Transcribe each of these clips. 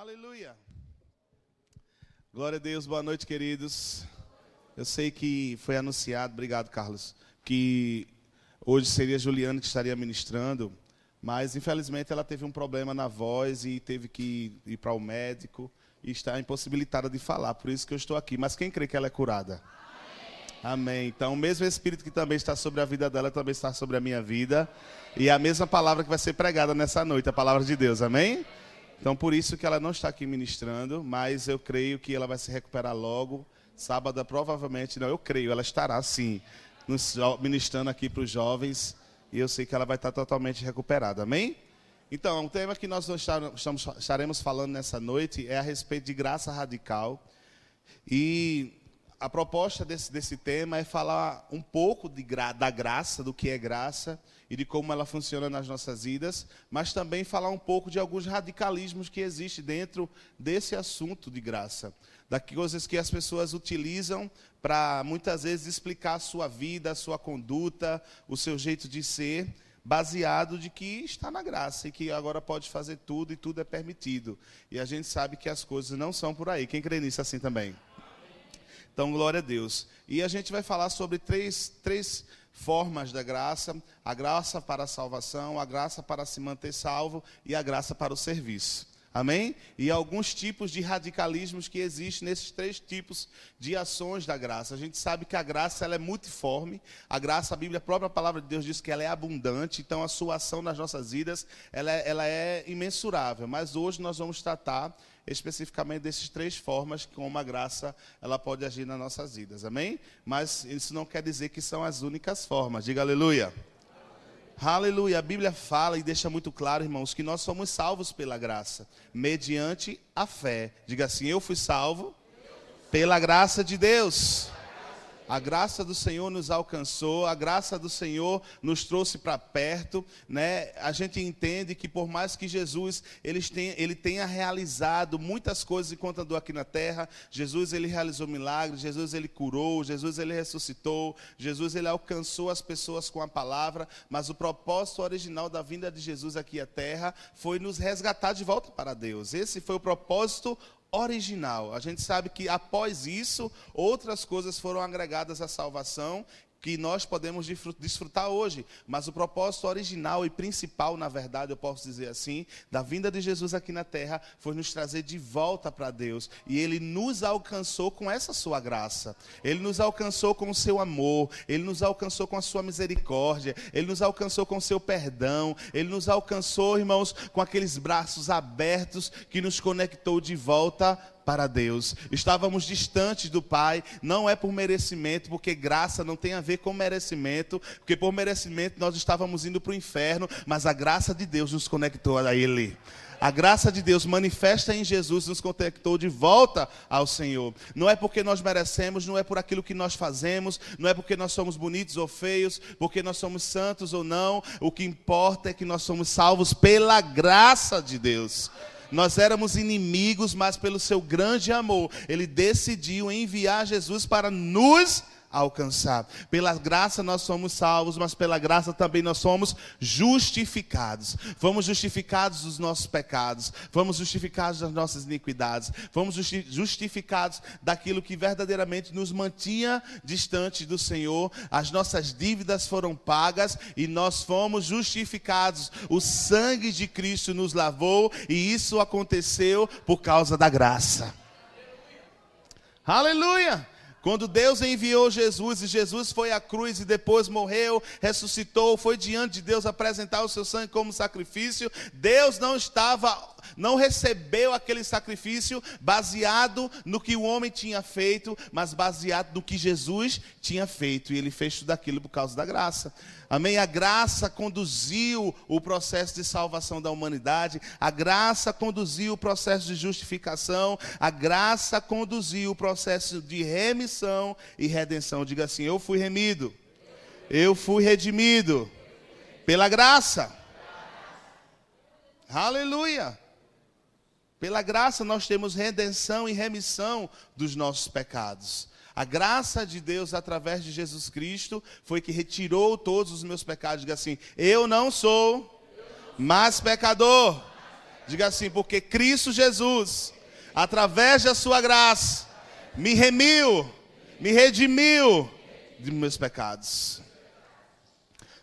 Aleluia. Glória a Deus, boa noite, queridos. Eu sei que foi anunciado, obrigado, Carlos, que hoje seria Juliana que estaria ministrando, mas infelizmente ela teve um problema na voz e teve que ir para o médico e está impossibilitada de falar, por isso que eu estou aqui. Mas quem crê que ela é curada? Amém. Então, o mesmo Espírito que também está sobre a vida dela também está sobre a minha vida. E é a mesma palavra que vai ser pregada nessa noite, a palavra de Deus. Amém? Então, por isso que ela não está aqui ministrando, mas eu creio que ela vai se recuperar logo. Sábado, provavelmente, não, eu creio, ela estará sim, ministrando aqui para os jovens. E eu sei que ela vai estar totalmente recuperada. Amém? Então, o tema que nós estaremos falando nessa noite é a respeito de graça radical. E a proposta desse, desse tema é falar um pouco de, da graça, do que é graça e de como ela funciona nas nossas vidas, mas também falar um pouco de alguns radicalismos que existem dentro desse assunto de graça. Das que as pessoas utilizam para muitas vezes explicar a sua vida, a sua conduta, o seu jeito de ser, baseado de que está na graça e que agora pode fazer tudo e tudo é permitido. E a gente sabe que as coisas não são por aí. Quem crê nisso assim também? Então, glória a Deus. E a gente vai falar sobre três, três formas da graça: a graça para a salvação, a graça para se manter salvo e a graça para o serviço. Amém? E alguns tipos de radicalismos que existem nesses três tipos de ações da graça. A gente sabe que a graça ela é multiforme. A graça, a Bíblia, a própria palavra de Deus diz que ela é abundante. Então, a sua ação nas nossas vidas ela é, ela é imensurável. Mas hoje nós vamos tratar especificamente desses três formas como a graça ela pode agir nas nossas vidas. Amém? Mas isso não quer dizer que são as únicas formas. Diga aleluia. Aleluia. A Bíblia fala e deixa muito claro, irmãos, que nós somos salvos pela graça, mediante a fé. Diga assim: Eu fui salvo pela graça de Deus. A graça do Senhor nos alcançou, a graça do Senhor nos trouxe para perto, né? A gente entende que por mais que Jesus ele tenha, ele tenha realizado muitas coisas enquanto andou aqui na terra, Jesus ele realizou milagres, Jesus ele curou, Jesus ele ressuscitou, Jesus ele alcançou as pessoas com a palavra, mas o propósito original da vinda de Jesus aqui à terra foi nos resgatar de volta para Deus. Esse foi o propósito original. A gente sabe que após isso, outras coisas foram agregadas à salvação que nós podemos desfrutar hoje. Mas o propósito original e principal, na verdade, eu posso dizer assim, da vinda de Jesus aqui na terra, foi nos trazer de volta para Deus. E Ele nos alcançou com essa sua graça. Ele nos alcançou com o seu amor. Ele nos alcançou com a sua misericórdia. Ele nos alcançou com o seu perdão. Ele nos alcançou, irmãos, com aqueles braços abertos que nos conectou de volta para Deus. Estávamos distantes do Pai, não é por merecimento, porque graça não tem a ver com merecimento, porque por merecimento nós estávamos indo para o inferno, mas a graça de Deus nos conectou a Ele. A graça de Deus manifesta em Jesus nos conectou de volta ao Senhor. Não é porque nós merecemos, não é por aquilo que nós fazemos, não é porque nós somos bonitos ou feios, porque nós somos santos ou não. O que importa é que nós somos salvos pela graça de Deus. Nós éramos inimigos, mas pelo seu grande amor, ele decidiu enviar Jesus para nos alcançar. Pela graça nós somos salvos, mas pela graça também nós somos justificados. Fomos justificados dos nossos pecados, fomos justificados das nossas iniquidades, fomos justificados daquilo que verdadeiramente nos mantinha distante do Senhor. As nossas dívidas foram pagas e nós fomos justificados. O sangue de Cristo nos lavou e isso aconteceu por causa da graça. Aleluia! Quando Deus enviou Jesus e Jesus foi à cruz e depois morreu, ressuscitou, foi diante de Deus apresentar o seu sangue como sacrifício, Deus não estava não recebeu aquele sacrifício baseado no que o homem tinha feito, mas baseado no que Jesus tinha feito. E ele fez tudo aquilo por causa da graça. Amém? A graça conduziu o processo de salvação da humanidade, a graça conduziu o processo de justificação, a graça conduziu o processo de remissão e redenção. Diga assim: Eu fui remido, eu fui redimido pela graça. Aleluia. Pela graça nós temos redenção e remissão dos nossos pecados. A graça de Deus através de Jesus Cristo foi que retirou todos os meus pecados. Diga assim: Eu não sou mais pecador. Diga assim, porque Cristo Jesus, através da sua graça, me remiu, me redimiu de meus pecados.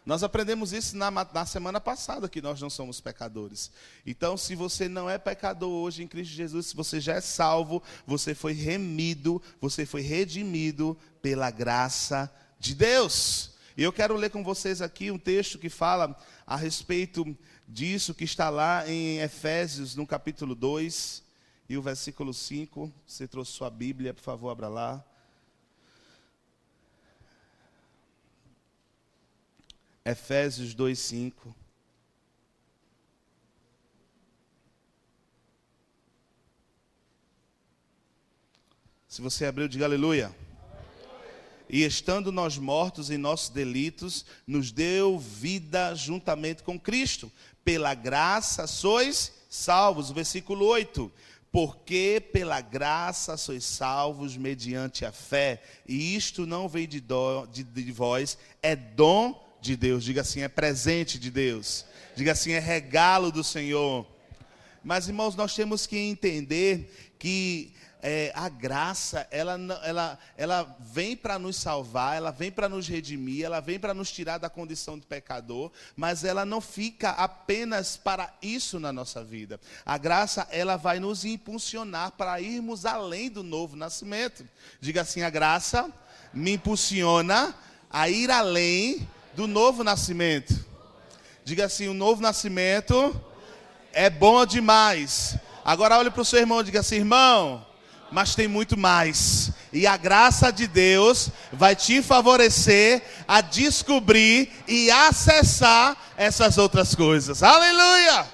Nós aprendemos isso na, na, semana passada, que nós não somos pecadores. Então, se você não é pecador hoje em Cristo Jesus, se você já é salvo, você foi remido, você foi redimido pela graça de Deus. E eu quero ler com vocês aqui um texto que fala a respeito disso, que está lá em Efésios, no capítulo 2, e o versículo 5. Você trouxe sua Bíblia, por favor, abra lá. Efésios 2, 5. Se você abriu, diga aleluia. E estando nós mortos em nossos delitos, nos deu vida juntamente com Cristo. Pela graça sois salvos. Versículo 8 porque pela graça sois salvos mediante a fé, e isto não vem de, dó, de, de vós, é dom de Deus. Diga assim, é presente de Deus. Diga assim, é regalo do Senhor. Mas, irmãos, nós temos que entender que é, a graça, ela, ela, ela vem para nos salvar, ela vem para nos redimir, ela vem para nos tirar da condição de pecador, mas ela não fica apenas para isso na nossa vida. A graça, ela vai nos impulsionar para irmos além do novo nascimento. Diga assim: a graça me impulsiona a ir além do novo nascimento. Diga assim: o novo nascimento é bom demais. Agora olhe para o seu irmão e diga assim: irmão, mas tem muito mais. E a graça de Deus vai te favorecer a descobrir e acessar essas outras coisas. Aleluia!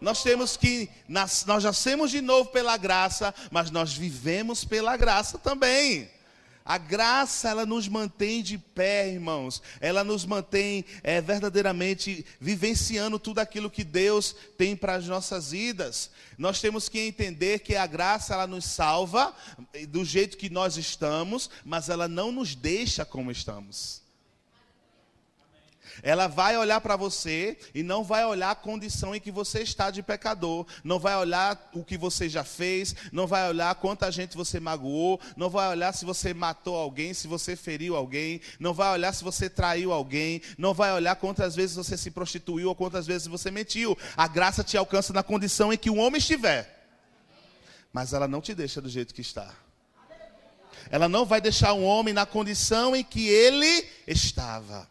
Nós temos que, nós nascemos de novo pela graça, mas nós vivemos pela graça também. A graça, ela nos mantém de pé, irmãos. Ela nos mantém é, verdadeiramente vivenciando tudo aquilo que Deus tem para as nossas vidas. Nós temos que entender que a graça, ela nos salva do jeito que nós estamos, mas ela não nos deixa como estamos. Ela vai olhar para você e não vai olhar a condição em que você está de pecador, não vai olhar o que você já fez, não vai olhar quanta gente você magoou, não vai olhar se você matou alguém, se você feriu alguém, não vai olhar se você traiu alguém, não vai olhar quantas vezes você se prostituiu ou quantas vezes você mentiu. A graça te alcança na condição em que o homem estiver. Mas ela não te deixa do jeito que está. Ela não vai deixar um homem na condição em que ele estava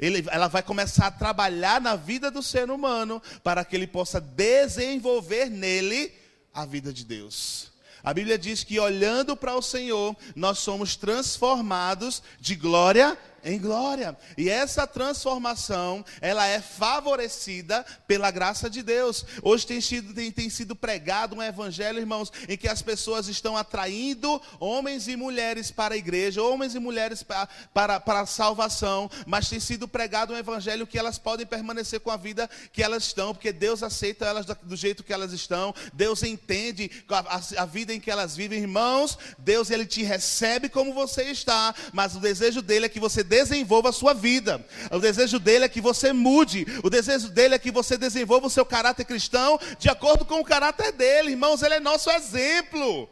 ele, ela vai começar a trabalhar na vida do ser humano para que ele possa desenvolver nele a vida de Deus. A Bíblia diz que olhando para o Senhor, nós somos transformados de glória em glória. E essa transformação, ela é favorecida pela graça de Deus. Hoje tem sido, tem, tem sido pregado um evangelho, irmãos, em que as pessoas estão atraindo homens e mulheres para a igreja, homens e mulheres para, para, para a salvação, mas tem sido pregado um evangelho que elas podem permanecer com a vida que elas estão, porque Deus aceita elas do jeito que elas estão, Deus entende a, a, a vida em que elas vivem, irmãos, Deus ele te recebe como você está, mas o desejo dele é que você desenvolva a sua vida. O desejo dele é que você mude. O desejo dele é que você desenvolva o seu caráter cristão de acordo com o caráter dele. Irmãos, ele é nosso exemplo.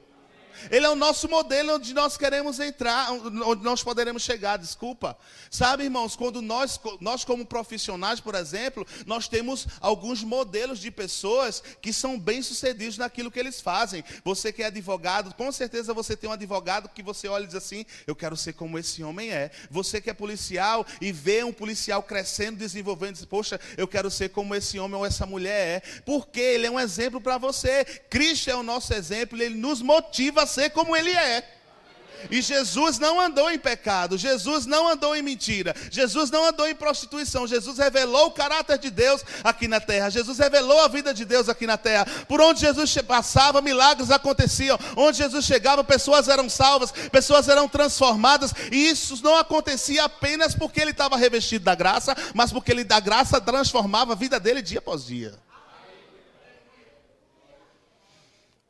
Ele é o nosso modelo onde nós queremos entrar, onde nós poderemos chegar, desculpa. Sabe, irmãos, quando nós, nós como profissionais, por exemplo, nós temos alguns modelos de pessoas que são bem-sucedidos naquilo que eles fazem. Você que é advogado, com certeza você tem um advogado que você olha e diz assim: "Eu quero ser como esse homem é". Você que é policial e vê um policial crescendo, desenvolvendo, diz: "Poxa, eu quero ser como esse homem ou essa mulher é". Porque ele é um exemplo para você. Cristo é o nosso exemplo, ele nos motiva ser como ele é. E Jesus não andou em pecado, Jesus não andou em mentira, Jesus não andou em prostituição, Jesus revelou o caráter de Deus aqui na terra, Jesus revelou a vida de Deus aqui na terra. Por onde Jesus passava, milagres aconteciam, onde Jesus chegava, pessoas eram salvas, pessoas eram transformadas, e isso não acontecia apenas porque ele estava revestido da graça, mas porque ele da graça transformava a vida dele dia após dia.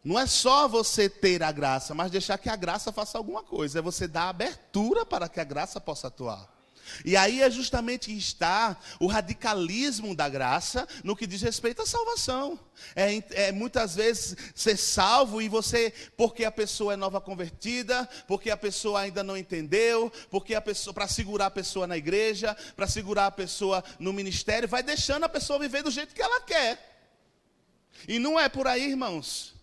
Não é só você ter a graça, mas deixar que a graça faça alguma coisa. É você dar abertura para que a graça possa atuar. E aí é justamente está o radicalismo da graça no que diz respeito à salvação. É, é, muitas vezes ser salvo e você, porque a pessoa é nova convertida, porque a pessoa ainda não entendeu, porque a pessoa, para segurar a pessoa na igreja, para segurar a pessoa no ministério, vai deixando a pessoa viver do jeito que ela quer. E não é por aí, irmãos.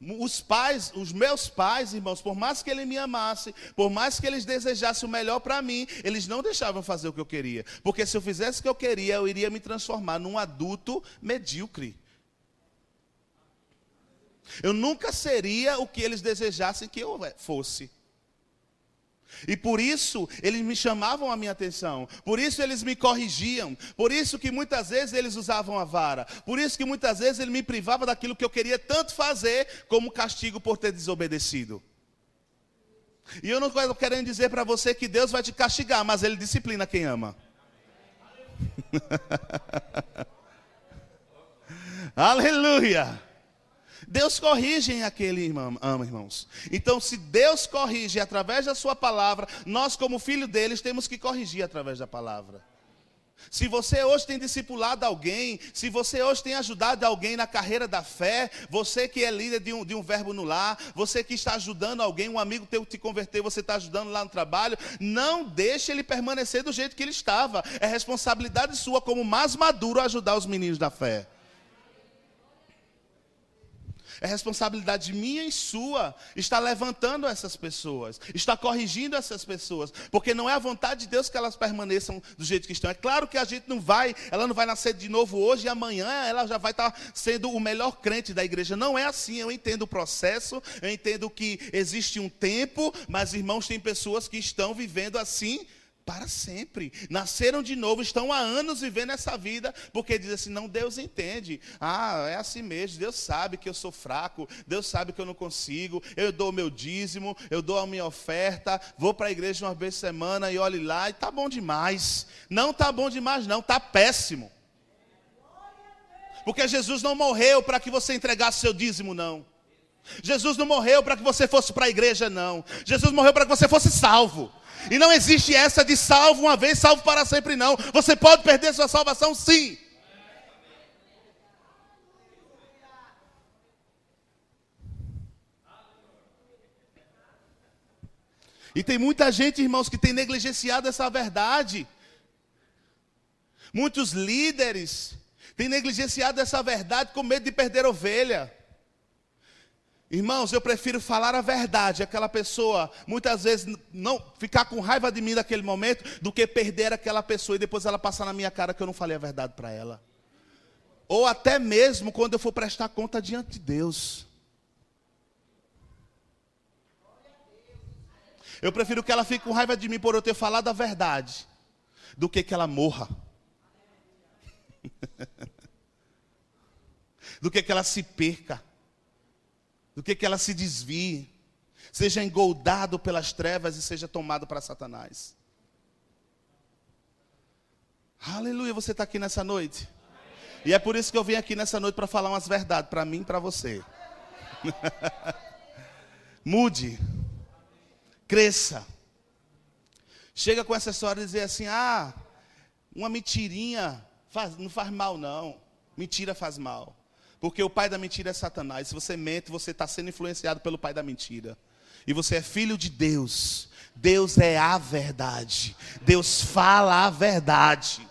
Os pais, os meus pais, irmãos, por mais que ele me amasse, por mais que eles desejassem o melhor para mim, eles não deixavam fazer o que eu queria. Porque se eu fizesse o que eu queria, eu iria me transformar num adulto medíocre. Eu nunca seria o que eles desejassem que eu fosse. E por isso eles me chamavam a minha atenção, por isso eles me corrigiam, por isso que muitas vezes eles usavam a vara, por isso que muitas vezes ele me privava daquilo que eu queria tanto fazer, como castigo por ter desobedecido. E eu não estou querendo dizer para você que Deus vai te castigar, mas Ele disciplina quem ama. Aleluia! Deus corrige aquele irmão, ama, irmãos. Então, se Deus corrige através da sua palavra, nós, como filho deles, temos que corrigir através da palavra. Se você hoje tem discipulado alguém, se você hoje tem ajudado alguém na carreira da fé, você que é líder de um, de um verbo no lar, você que está ajudando alguém, um amigo teu te converter, você está ajudando lá no trabalho, não deixe ele permanecer do jeito que ele estava. É responsabilidade sua, como mais maduro, ajudar os meninos da fé. É responsabilidade minha e sua estar levantando essas pessoas, estar corrigindo essas pessoas, porque não é a vontade de Deus que elas permaneçam do jeito que estão. É claro que a gente não vai, ela não vai nascer de novo hoje e amanhã ela já vai estar sendo o melhor crente da igreja. Não é assim. Eu entendo o processo, eu entendo que existe um tempo, mas irmãos, tem pessoas que estão vivendo assim para sempre. Nasceram de novo, estão há anos vivendo essa vida, porque dizem assim: não, Deus entende. Ah, é assim mesmo. Deus sabe que eu sou fraco, Deus sabe que eu não consigo. Eu dou o meu dízimo, eu dou a minha oferta, vou para a igreja uma vez por semana e olhe lá, e tá bom demais. Não tá bom demais, não, tá péssimo. Porque Jesus não morreu para que você entregasse seu dízimo, não. Jesus não morreu para que você fosse para a igreja, não. Jesus morreu para que você fosse salvo. E não existe essa de salvo uma vez, salvo para sempre, não. Você pode perder sua salvação, sim. E tem muita gente, irmãos, que tem negligenciado essa verdade. Muitos líderes têm negligenciado essa verdade com medo de perder ovelha. Irmãos, eu prefiro falar a verdade, aquela pessoa muitas vezes não ficar com raiva de mim naquele momento, do que perder aquela pessoa e depois ela passar na minha cara que eu não falei a verdade para ela. Ou até mesmo quando eu for prestar conta diante de Deus. Eu prefiro que ela fique com raiva de mim por eu ter falado a verdade, do que que ela morra. do que que ela se perca do que, que ela se desvie, seja engoldado pelas trevas e seja tomado para Satanás. Aleluia, você está aqui nessa noite. E é por isso que eu vim aqui nessa noite para falar umas verdades para mim e para você. Mude. Cresça. Chega com essa história e dizer assim: ah, uma mentirinha faz, não faz mal, não. Mentira faz mal. Porque o pai da mentira é Satanás. Se você mente, você está sendo influenciado pelo pai da mentira. E você é filho de Deus. Deus é a verdade. Deus fala a verdade.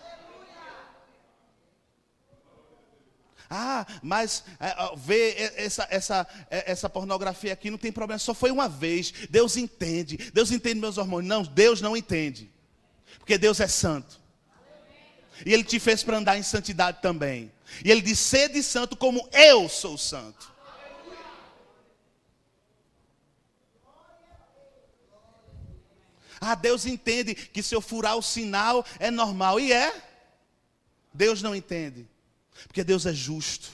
Ah, mas é, ver essa, essa, é, essa pornografia aqui não tem problema, só foi uma vez. Deus entende. Deus entende meus hormônios. Não, Deus não entende. Porque Deus é santo. E Ele te fez para andar em santidade também. E ele diz: sede santo como eu sou santo. Ah, Deus entende que se eu furar o sinal é normal. E é. Deus não entende. Porque Deus é justo.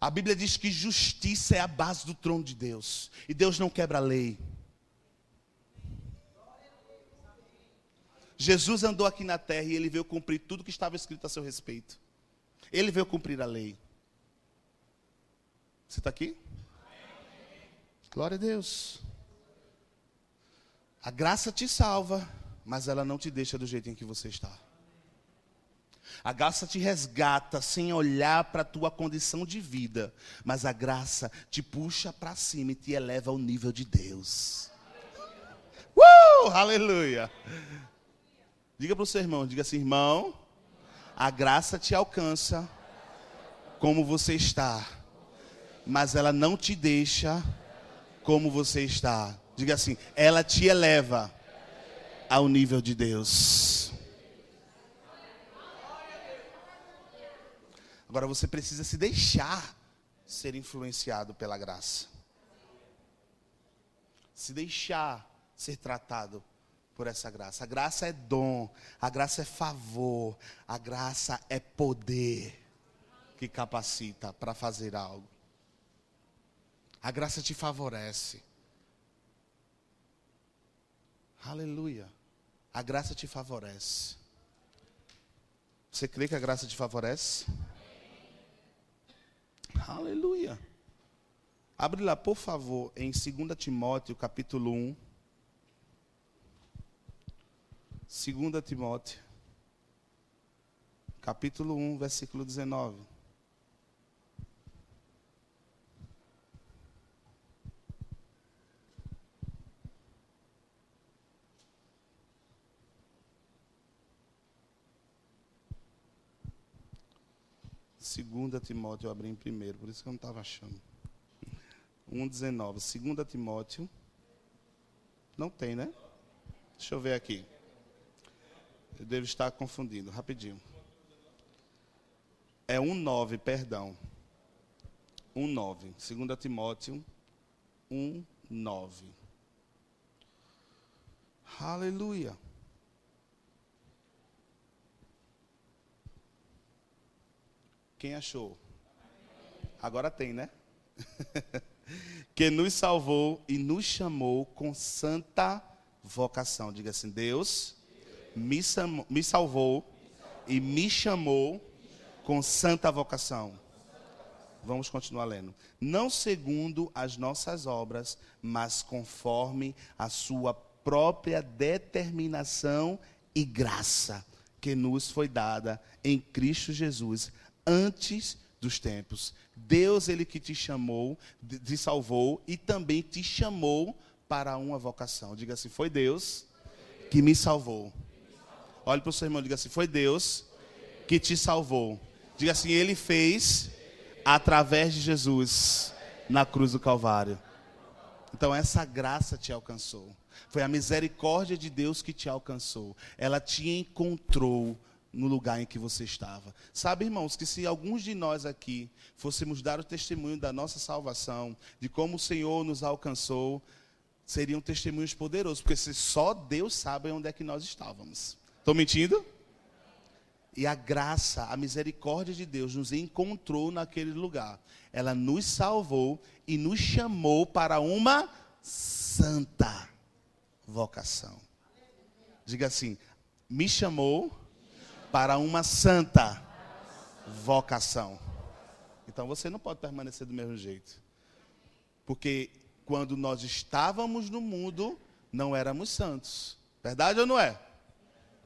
A Bíblia diz que justiça é a base do trono de Deus. E Deus não quebra a lei. Jesus andou aqui na terra e ele veio cumprir tudo que estava escrito a seu respeito. Ele veio cumprir a lei. Você está aqui? Glória a Deus. A graça te salva, mas ela não te deixa do jeito em que você está. A graça te resgata sem olhar para a tua condição de vida, mas a graça te puxa para cima e te eleva ao nível de Deus. Uh! Aleluia! Diga para o seu irmão, diga assim, irmão, a graça te alcança como você está, mas ela não te deixa como você está. Diga assim, ela te eleva ao nível de Deus. Agora você precisa se deixar ser influenciado pela graça. Se deixar ser tratado por essa graça. A graça é dom, a graça é favor, a graça é poder que capacita para fazer algo. A graça te favorece. Aleluia. A graça te favorece. Você crê que a graça te favorece? Aleluia. Abre lá, por favor, em 2 Timóteo, capítulo 1. 2 Timóteo, capítulo 1, versículo 19. Segunda Timóteo, eu abri em primeiro, por isso que eu não estava achando. 1,19. Segunda Timóteo. Não tem, né? Deixa eu ver aqui. Eu devo estar confundindo, rapidinho. É 1,9, perdão. 1,9. 2 Timóteo 1,9. Aleluia. Quem achou? Agora tem, né? que nos salvou e nos chamou com santa vocação. Diga assim: Deus me, me salvou e me chamou com santa vocação. Vamos continuar lendo. Não segundo as nossas obras, mas conforme a sua própria determinação e graça que nos foi dada em Cristo Jesus antes dos tempos. Deus, ele que te chamou, te salvou e também te chamou para uma vocação. Diga assim: foi Deus que me salvou Olhe para o seu irmão e diga assim: Foi Deus que te salvou. Diga assim: Ele fez através de Jesus na cruz do Calvário. Então, essa graça te alcançou. Foi a misericórdia de Deus que te alcançou. Ela te encontrou no lugar em que você estava. Sabe, irmãos, que se alguns de nós aqui fôssemos dar o testemunho da nossa salvação, de como o Senhor nos alcançou, seriam testemunhos poderosos, porque só Deus sabe onde é que nós estávamos. Estou mentindo? E a graça, a misericórdia de Deus nos encontrou naquele lugar. Ela nos salvou e nos chamou para uma santa vocação. Diga assim: me chamou para uma santa vocação. Então você não pode permanecer do mesmo jeito. Porque quando nós estávamos no mundo, não éramos santos. Verdade ou não é?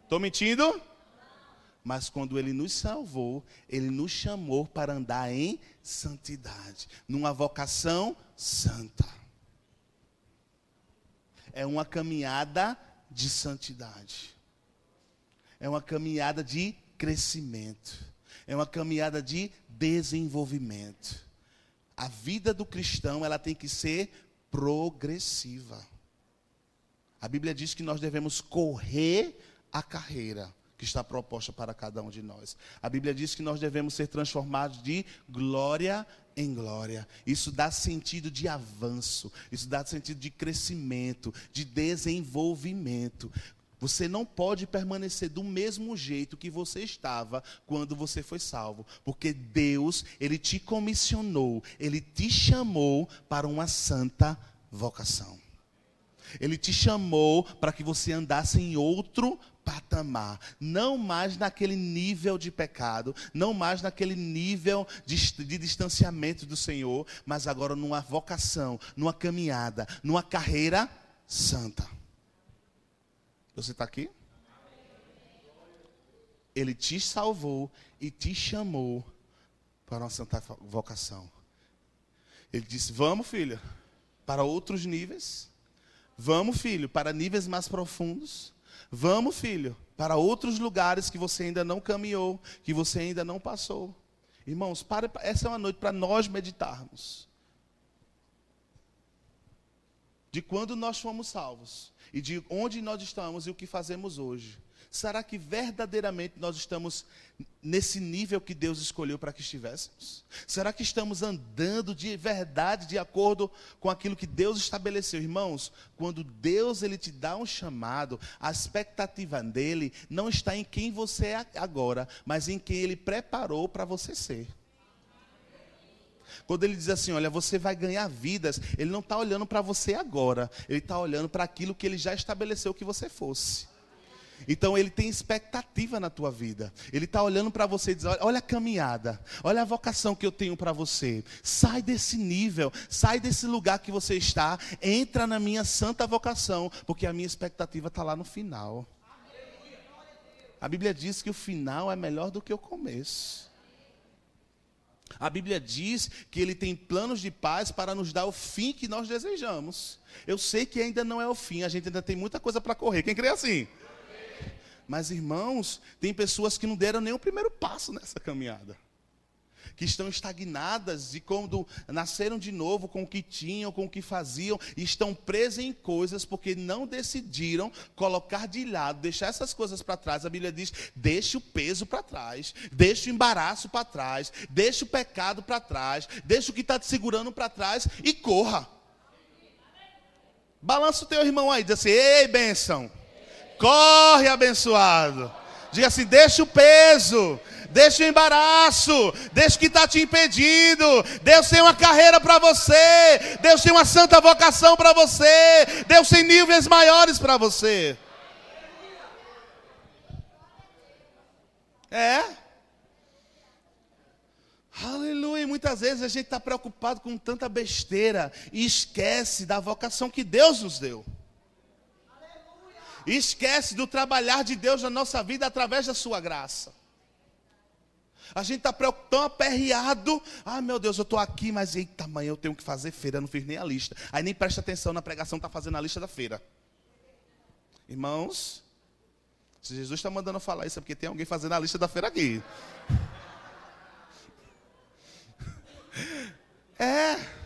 Estou mentindo? Mas quando ele nos salvou, ele nos chamou para andar em santidade, numa vocação santa. É uma caminhada de santidade. É uma caminhada de crescimento. É uma caminhada de desenvolvimento. A vida do cristão, ela tem que ser progressiva. A Bíblia diz que nós devemos correr a carreira que está proposta para cada um de nós. A Bíblia diz que nós devemos ser transformados de glória em glória. Isso dá sentido de avanço, isso dá sentido de crescimento, de desenvolvimento. Você não pode permanecer do mesmo jeito que você estava quando você foi salvo, porque Deus, ele te comissionou, ele te chamou para uma santa vocação. Ele te chamou para que você andasse em outro patamar, não mais naquele nível de pecado, não mais naquele nível de, de, distanciamento do Senhor, mas agora numa vocação, numa caminhada, numa carreira santa. Você está aqui? Ele te salvou e te chamou para uma santa vocação. Ele disse: Vamos, filha, para outros níveis. Vamos, filho, para níveis mais profundos. Vamos, filho, para outros lugares que você ainda não caminhou, que você ainda não passou. Irmãos, para, essa é uma noite para nós meditarmos. De quando nós fomos salvos e de onde nós estamos e o que fazemos hoje. Será que verdadeiramente nós estamos nesse nível que Deus escolheu para que estivéssemos? Será que estamos andando de verdade de acordo com aquilo que Deus estabeleceu? Irmãos, quando Deus ele te dá um chamado, a expectativa dele não está em quem você é agora, mas em quem ele preparou para você ser. Quando ele diz assim, olha, você vai ganhar vidas, ele não está olhando para você agora, ele está olhando para aquilo que ele já estabeleceu que você fosse. Então ele tem expectativa na tua vida. Ele está olhando para você e diz: olha a caminhada, olha a vocação que eu tenho para você. Sai desse nível, sai desse lugar que você está, entra na minha santa vocação, porque a minha expectativa está lá no final. A Bíblia diz que o final é melhor do que o começo. A Bíblia diz que Ele tem planos de paz para nos dar o fim que nós desejamos. Eu sei que ainda não é o fim, a gente ainda tem muita coisa para correr. Quem crê assim? Mas, irmãos, tem pessoas que não deram nem o primeiro passo nessa caminhada. Que estão estagnadas e quando nasceram de novo com o que tinham, com o que faziam, estão presas em coisas porque não decidiram colocar de lado, deixar essas coisas para trás. A Bíblia diz: deixe o peso para trás, deixe o embaraço para trás, deixe o pecado para trás, deixe o que está te segurando para trás e corra. Balança o teu irmão aí, diz assim: ei, bênção. Corre, abençoado. Diga assim: deixa o peso, deixa o embaraço, deixa o que está te impedindo. Deus tem uma carreira para você, Deus tem uma santa vocação para você, Deus tem níveis maiores para você. É. Aleluia. Muitas vezes a gente está preocupado com tanta besteira e esquece da vocação que Deus nos deu. E esquece do trabalhar de Deus na nossa vida através da sua graça. A gente está tão aperreado. Ah, meu Deus, eu estou aqui, mas eita, amanhã eu tenho que fazer feira. Não fiz nem a lista. Aí nem presta atenção na pregação, está fazendo a lista da feira. Irmãos, se Jesus está mandando falar isso, é porque tem alguém fazendo a lista da feira aqui. É.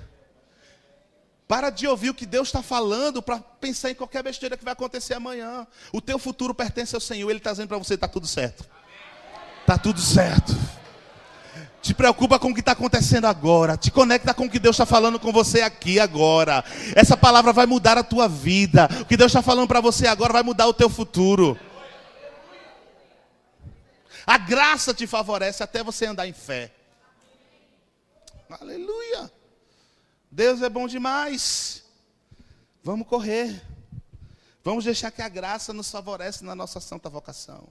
Para de ouvir o que Deus está falando para pensar em qualquer besteira que vai acontecer amanhã. O teu futuro pertence ao Senhor. Ele está dizendo para você: está tudo certo. Está tudo certo. Te preocupa com o que está acontecendo agora. Te conecta com o que Deus está falando com você aqui agora. Essa palavra vai mudar a tua vida. O que Deus está falando para você agora vai mudar o teu futuro. A graça te favorece até você andar em fé. Aleluia. Deus é bom demais. Vamos correr. Vamos deixar que a graça nos favorece na nossa santa vocação.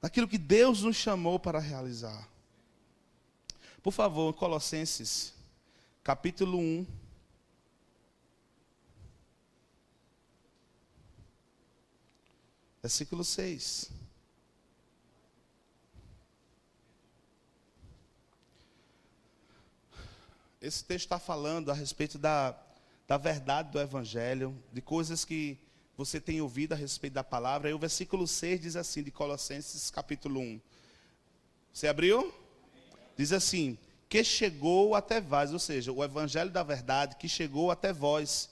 Naquilo que Deus nos chamou para realizar. Por favor, Colossenses, capítulo 1. Versículo 6. Esse texto está falando a respeito da, da verdade do Evangelho, de coisas que você tem ouvido a respeito da palavra. E o versículo 6 diz assim, de Colossenses capítulo 1. Você abriu? Diz assim: Que chegou até vós, ou seja, o Evangelho da verdade que chegou até vós,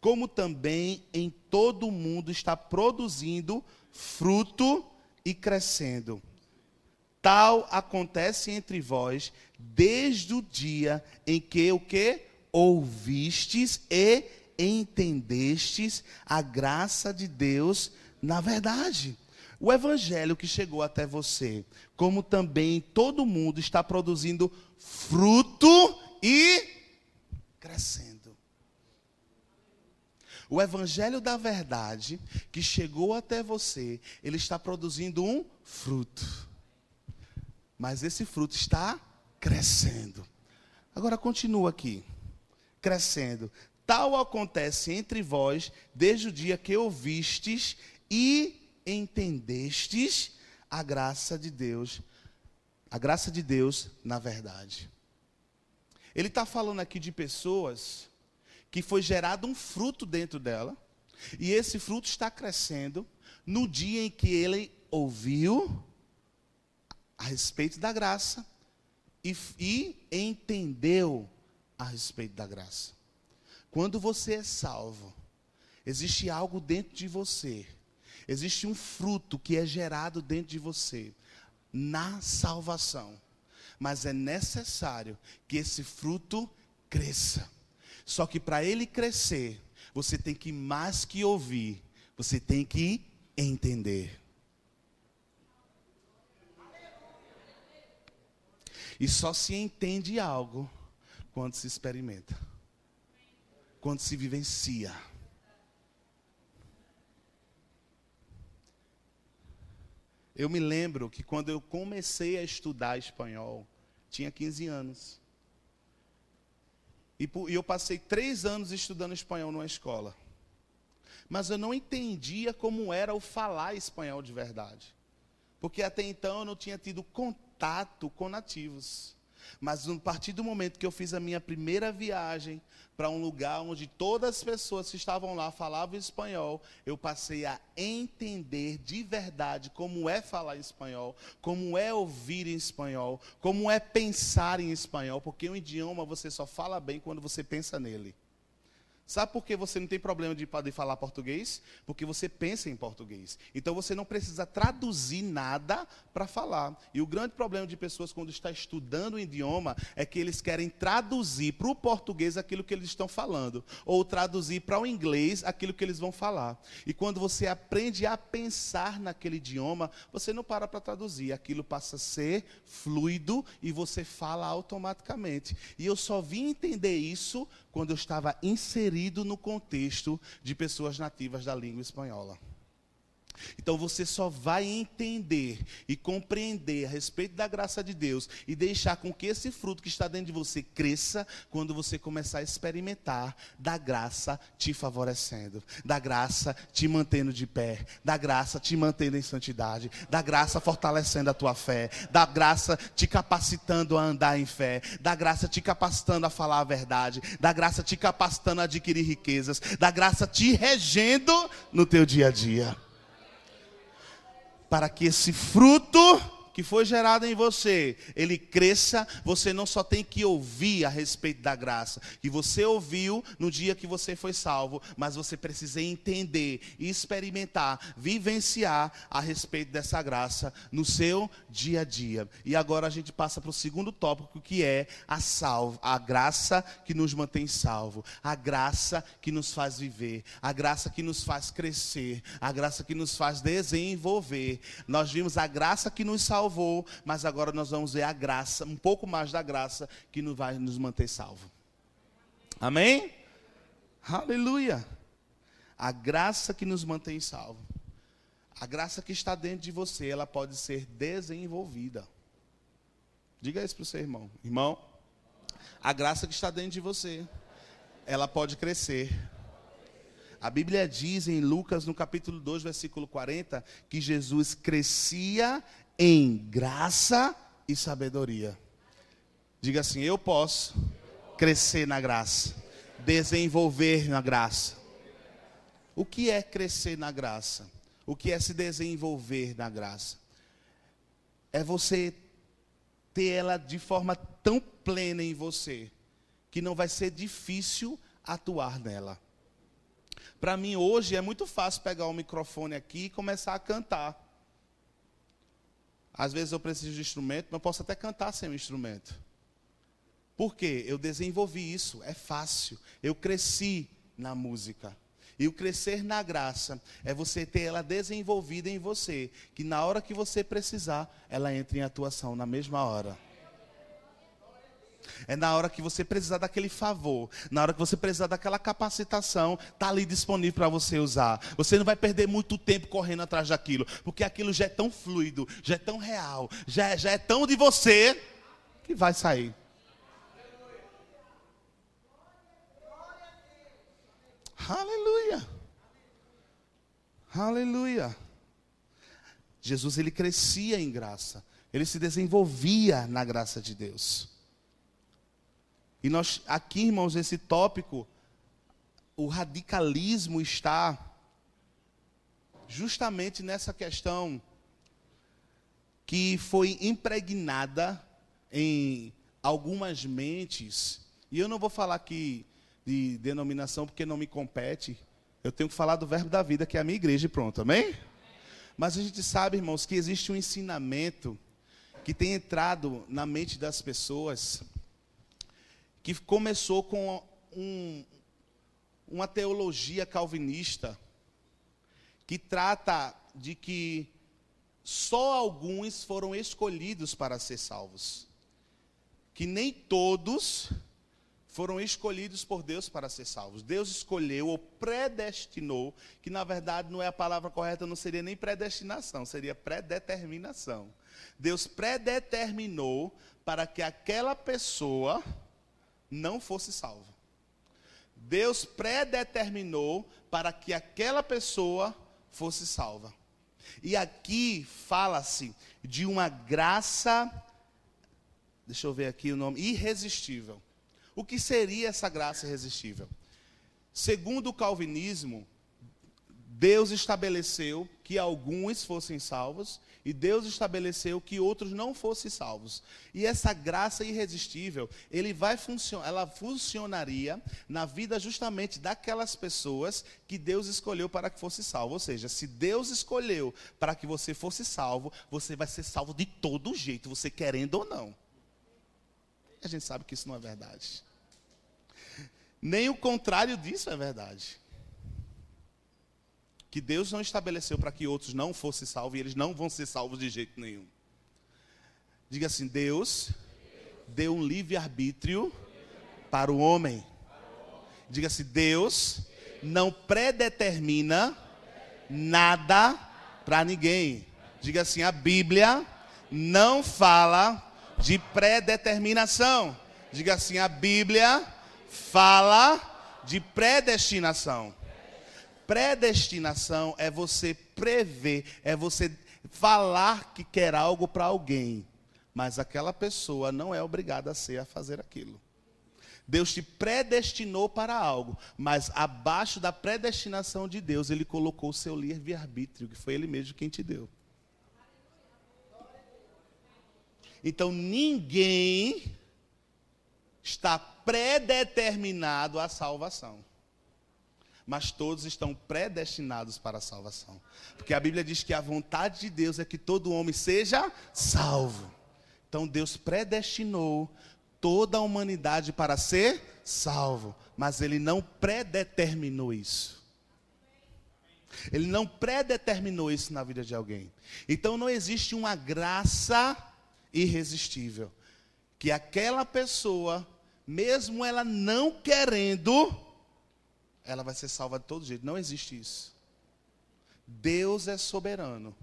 como também em todo o mundo está produzindo fruto e crescendo Tal acontece entre vós desde o dia em que o que ouvistes e entendestes a graça de Deus na verdade. O evangelho que chegou até você, como também todo mundo está produzindo fruto e crescendo. O evangelho da verdade que chegou até você, ele está produzindo um fruto mas esse fruto está crescendo. Agora continua aqui. Crescendo. Tal acontece entre vós desde o dia que ouvistes e entendestes a graça de Deus, a graça de Deus na verdade. Ele está falando aqui de pessoas que foi gerado um fruto dentro dela, e esse fruto está crescendo no dia em que ele ouviu a respeito da graça e, e entendeu a respeito da graça. Quando você é salvo, existe algo dentro de você, existe um fruto que é gerado dentro de você na salvação, mas é necessário que esse fruto cresça. Só que para ele crescer, você tem que mais que ouvir, você tem que entender. E só se entende algo quando se experimenta, quando se vivencia. Eu me lembro que quando eu comecei a estudar espanhol, tinha 15 anos. E, eu passei três anos estudando espanhol numa escola. Mas eu não entendia como era o falar espanhol de verdade. Porque até então eu não tinha tido contato com nativos. Mas a partir do momento que eu fiz a minha primeira viagem para um lugar onde todas as pessoas que estavam lá falavam espanhol, eu passei a entender de verdade como é falar espanhol, como é ouvir em espanhol, como é pensar em espanhol, porque um idioma você só fala bem quando você pensa nele. Sabe por que você não tem problema de poder falar português? Porque você pensa em português. Então você não precisa traduzir nada para falar. E o grande problema de pessoas quando está estudando o idioma é que eles querem traduzir para o português aquilo que eles estão falando, ou traduzir para o inglês aquilo que eles vão falar. E quando você aprende a pensar naquele idioma, você não para para traduzir, aquilo passa a ser fluido e você fala automaticamente. E eu só vim entender isso quando eu estava inserido no contexto de pessoas nativas da língua espanhola. Então você só vai entender e compreender a respeito da graça de Deus e deixar com que esse fruto que está dentro de você cresça quando você começar a experimentar da graça te favorecendo, da graça te mantendo de pé, da graça te mantendo em santidade, da graça fortalecendo a tua fé, da graça te capacitando a andar em fé, da graça te capacitando a falar a verdade, da graça te capacitando a adquirir riquezas, da graça te regendo no teu dia a dia para que esse fruto que foi gerado em você, ele cresça, você não só tem que ouvir a respeito da graça, que você ouviu no dia que você foi salvo, mas você precisa entender, experimentar, vivenciar a respeito dessa graça no seu dia a dia. E agora a gente passa para o segundo tópico, que é a salvo, a graça que nos mantém salvo, a graça que nos faz viver, a graça que nos faz crescer, a graça que nos faz desenvolver. Nós vimos a graça que nos salvou salvou, mas agora nós vamos ver a graça, um pouco mais da graça que nos vai nos manter salvo. Amém? Aleluia. A graça que nos mantém salvo. A graça que está dentro de você, ela pode ser desenvolvida. Diga isso para o seu irmão. Irmão, a graça que está dentro de você, ela pode crescer. A Bíblia diz em Lucas, no capítulo 2, versículo 40, que Jesus crescia em graça e sabedoria. Diga assim: eu posso crescer na graça, desenvolver na graça. O que é crescer na graça? O que é se desenvolver na graça? É você ter ela de forma tão plena em você que não vai ser difícil atuar nela. Para mim hoje é muito fácil pegar o microfone aqui e começar a cantar. Às vezes eu preciso de instrumento, mas eu posso até cantar sem o instrumento. Por quê? Eu desenvolvi isso, é fácil. Eu cresci na música. E o crescer na graça é você ter ela desenvolvida em você, que na hora que você precisar, ela entra em atuação na mesma hora. É na hora que você precisar daquele favor, na hora que você precisar daquela capacitação, está ali disponível para você usar. Você não vai perder muito tempo correndo atrás daquilo, porque aquilo já é tão fluido, já é tão real, já é, já é tão de você, que vai sair. Aleluia. Aleluia. Jesus ele crescia em graça, ele se desenvolvia na graça de Deus. E nós aqui, irmãos, esse tópico, o radicalismo está justamente nessa questão que foi impregnada em algumas mentes, e eu não vou falar aqui de denominação porque não me compete, eu tenho que falar do verbo da vida, que é a minha igreja, e pronto, amém? Mas a gente sabe, irmãos, que existe um ensinamento que tem entrado na mente das pessoas, que começou com um, uma teologia calvinista, que trata de que só alguns foram escolhidos para ser salvos. Que nem todos foram escolhidos por Deus para ser salvos. Deus escolheu ou predestinou, que na verdade não é a palavra correta, não seria nem predestinação, seria predeterminação. Deus predeterminou para que aquela pessoa não fosse salva. Deus predeterminou para que aquela pessoa fosse salva. E aqui fala-se de uma graça, deixa eu ver aqui o nome, irresistível. O que seria essa graça irresistível? Segundo o calvinismo, Deus estabeleceu que alguns fossem salvos e Deus estabeleceu que outros não fossem salvos. E essa graça irresistível, ele vai ela funcionaria na vida justamente daquelas pessoas que Deus escolheu para que fosse salvo. Ou seja, se Deus escolheu para que você fosse salvo, você vai ser salvo de todo jeito, você querendo ou não. A gente sabe que isso não é verdade. Nem o contrário disso é verdade que Deus não estabeleceu para que outros não fossem salvos e eles não vão ser salvos de jeito nenhum. Diga assim: Deus deu um livre-arbítrio para o homem. Diga assim: Deus não predetermina nada para ninguém. Diga assim: a Bíblia não fala de predeterminação. Diga assim: a Bíblia fala de predestinação. Predestinação é você prever, é você falar que quer algo para alguém, mas aquela pessoa não é obrigada a ser a fazer aquilo. Deus te predestinou para algo, mas abaixo da predestinação de Deus, Ele colocou o seu livre-arbítrio, que foi Ele mesmo quem te deu. Então ninguém está predeterminado à salvação mas todos estão predestinados para a salvação. Porque a Bíblia diz que a vontade de Deus é que todo homem seja salvo. Então Deus predestinou toda a humanidade para ser salvo, mas ele não predeterminou isso. Ele não predeterminou isso na vida de alguém. Então não existe uma graça irresistível que aquela pessoa, mesmo ela não querendo, ela vai ser salva de todo jeito. Não existe isso. Deus é soberano.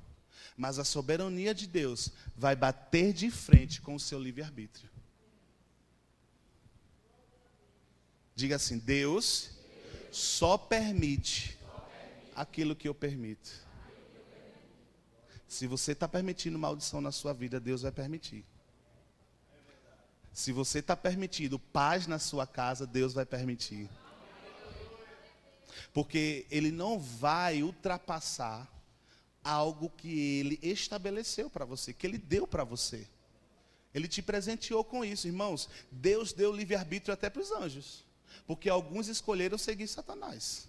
Mas a soberania de Deus vai bater de frente com o seu livre-arbítrio. Diga assim: Deus só permite aquilo que eu permito. Se você está permitindo maldição na sua vida, Deus vai permitir. Se você está permitindo paz na sua casa, Deus vai permitir. Porque ele não vai ultrapassar algo que ele estabeleceu para você, que ele deu para você. Ele te presenteou com isso, irmãos. Deus deu livre-arbítrio até para os anjos. Porque alguns escolheram seguir Satanás.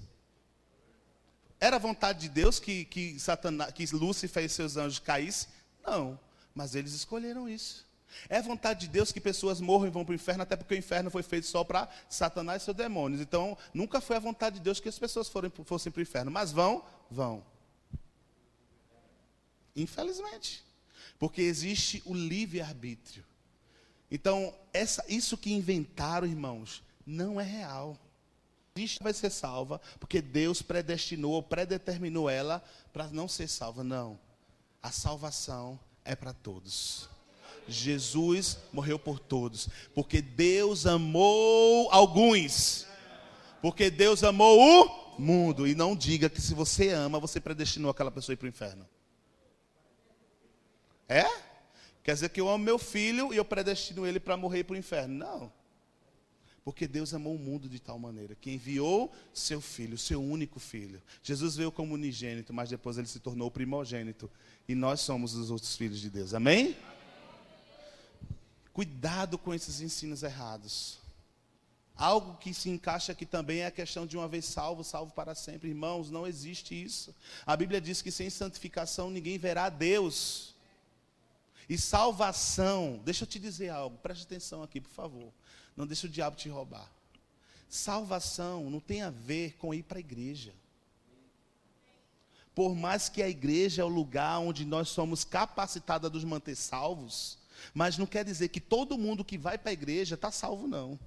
Era vontade de Deus que, que, Satanás, que Lúcifer e seus anjos caíssem? Não. Mas eles escolheram isso. É vontade de Deus que pessoas morram e vão para o inferno, até porque o inferno foi feito só para Satanás e seus demônios. Então, nunca foi a vontade de Deus que as pessoas fossem para o inferno. Mas vão, vão. Infelizmente. Porque existe o livre-arbítrio. Então, essa, isso que inventaram, irmãos, não é real. Cristo vai ser salva, porque Deus predestinou, predeterminou ela para não ser salva. Não. A salvação é para todos. Jesus morreu por todos, porque Deus amou alguns, porque Deus amou o mundo. E não diga que se você ama, você predestinou aquela pessoa para o inferno. É? Quer dizer que eu amo meu filho e eu predestino ele para morrer para o inferno. Não. Porque Deus amou o mundo de tal maneira que enviou seu filho, seu único filho. Jesus veio como unigênito, mas depois ele se tornou primogênito. E nós somos os outros filhos de Deus. Amém? Cuidado com esses ensinos errados. Algo que se encaixa aqui também é a questão de uma vez salvo, salvo para sempre. Irmãos, não existe isso. A Bíblia diz que sem santificação ninguém verá Deus. E salvação, deixa eu te dizer algo, preste atenção aqui, por favor. Não deixe o diabo te roubar. Salvação não tem a ver com ir para a igreja. Por mais que a igreja é o lugar onde nós somos capacitados a nos manter salvos, mas não quer dizer que todo mundo que vai para a igreja está salvo, não.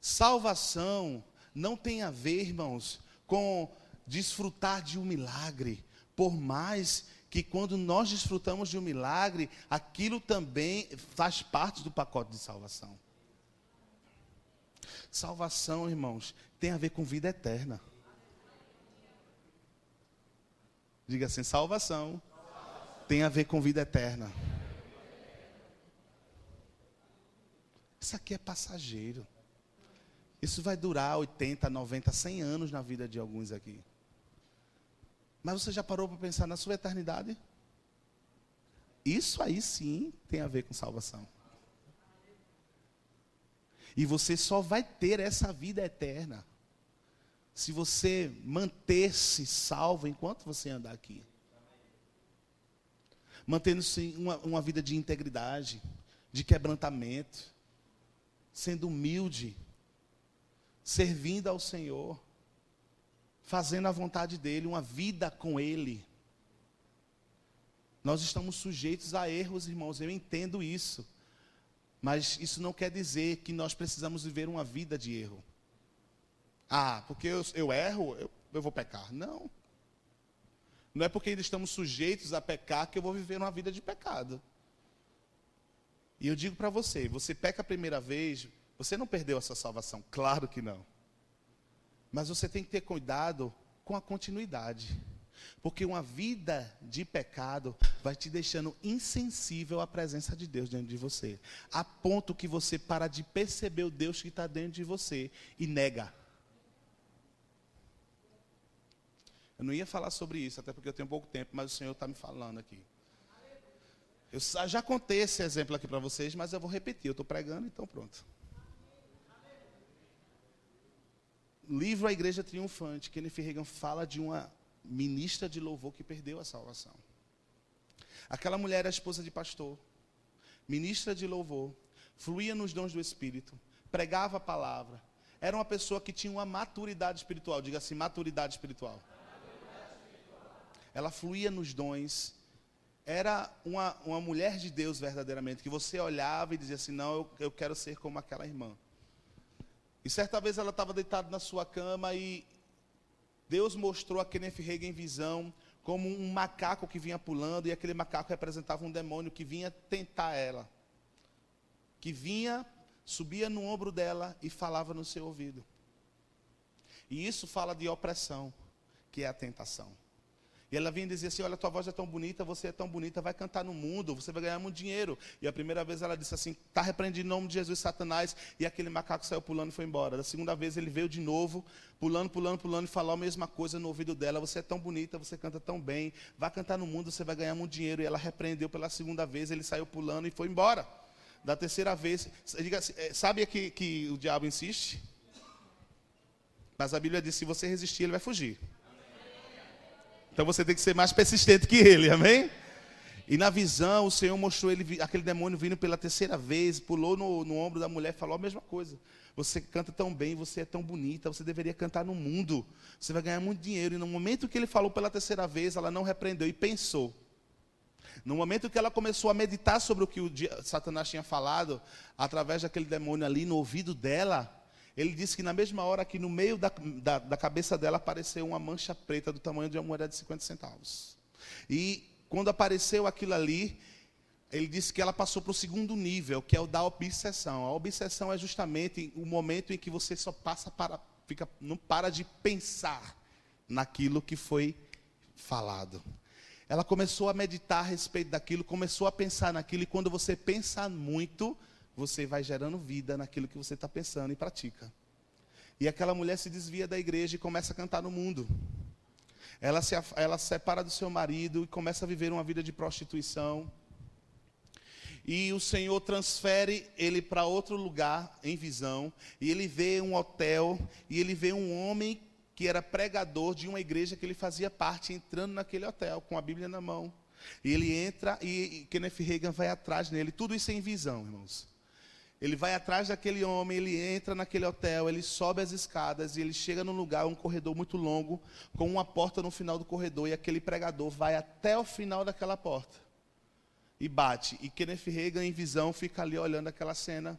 Salvação não tem a ver, irmãos, com desfrutar de um milagre, por mais que quando nós desfrutamos de um milagre, aquilo também faz parte do pacote de salvação. Salvação, irmãos, tem a ver com vida eterna. Diga assim: salvação, tem a ver com vida eterna. Isso aqui é passageiro. Isso vai durar 80, 90, 100 anos na vida de alguns aqui. Mas você já parou para pensar na sua eternidade? Isso aí sim tem a ver com salvação. E você só vai ter essa vida eterna se você manter-se salvo enquanto você andar aqui. Mantendo-se uma, uma vida de integridade, de quebrantamento, sendo humilde, servindo ao Senhor fazendo a vontade dele, uma vida com ele. Nós estamos sujeitos a erros, irmãos, eu entendo isso. Mas isso não quer dizer que nós precisamos viver uma vida de erro. Ah, porque eu, eu erro, eu, eu vou pecar. Não. Não é porque ainda estamos sujeitos a pecar que eu vou viver uma vida de pecado. E eu digo para você: você peca a primeira vez, você não perdeu a sua salvação. Claro que não. Mas você tem que ter cuidado com a continuidade. Porque uma vida de pecado vai te deixando insensível à presença de Deus dentro de você. A ponto que você para de perceber o Deus que está dentro de você e nega. Eu não ia falar sobre isso, até porque eu tenho pouco tempo, mas o Senhor está me falando aqui. Eu já contei esse exemplo aqui para vocês, mas eu vou repetir. Eu estou pregando, então pronto. livro A Igreja Triunfante, Kenneth Reagan fala de uma ministra de louvor que perdeu a salvação. Aquela mulher era esposa de pastor, ministra de louvor, fluía nos dons do Espírito, pregava a palavra, era uma pessoa que tinha uma maturidade espiritual, diga assim, maturidade espiritual. Ela fluía nos dons, era uma, uma mulher de Deus verdadeiramente, que você olhava e dizia assim: não, eu, eu quero ser como aquela irmã. E certa vez ela estava deitada na sua cama e Deus mostrou a Kenneth Reagan em visão como um macaco que vinha pulando e aquele macaco representava um demônio que vinha tentar ela. Que vinha, subia no ombro dela e falava no seu ouvido. E isso fala de opressão, que é a tentação. E ela vinha dizer assim: Olha, tua voz é tão bonita, você é tão bonita, vai cantar no mundo, você vai ganhar muito dinheiro. E a primeira vez ela disse assim: Está repreendido em nome de Jesus, Satanás. E aquele macaco saiu pulando e foi embora. Da segunda vez ele veio de novo, pulando, pulando, pulando e falou a mesma coisa no ouvido dela: Você é tão bonita, você canta tão bem, vai cantar no mundo, você vai ganhar muito dinheiro. E ela repreendeu pela segunda vez, ele saiu pulando e foi embora. Da terceira vez, assim, é, sabe que, que o diabo insiste? Mas a Bíblia diz: se você resistir, ele vai fugir. Então você tem que ser mais persistente que ele, amém? E na visão, o Senhor mostrou ele, aquele demônio vindo pela terceira vez, pulou no, no ombro da mulher, falou a mesma coisa. Você canta tão bem, você é tão bonita, você deveria cantar no mundo. Você vai ganhar muito dinheiro. E no momento que ele falou pela terceira vez, ela não repreendeu e pensou. No momento que ela começou a meditar sobre o que o Satanás tinha falado, através daquele demônio ali no ouvido dela, ele disse que na mesma hora que no meio da, da, da, cabeça dela apareceu uma mancha preta do tamanho de uma moeda de 50 centavos. E quando apareceu aquilo ali, ele disse que ela passou para o segundo nível, que é o da obsessão. A obsessão é justamente o momento em que você só passa para, fica, não para de pensar naquilo que foi falado. Ela começou a meditar a respeito daquilo, começou a pensar naquilo, e quando você pensa muito, você vai gerando vida naquilo que você está pensando e pratica. E aquela mulher se desvia da igreja e começa a cantar no mundo. Ela se, ela se separa do seu marido e começa a viver uma vida de prostituição e o Senhor transfere ele para outro lugar em visão, e ele vê um hotel, e ele vê um homem que era pregador de uma igreja que ele fazia parte, entrando naquele hotel, com a Bíblia na mão. E ele entra e, Kenneth Reagan vai atrás dele, tudo isso em visão, irmãos. Ele vai atrás daquele homem, ele entra naquele hotel, ele sobe as escadas e ele chega num lugar, um corredor muito longo, com uma porta no final do corredor, e aquele pregador vai até o final daquela porta e bate. E Kenneth Reagan, em visão, fica ali olhando aquela cena.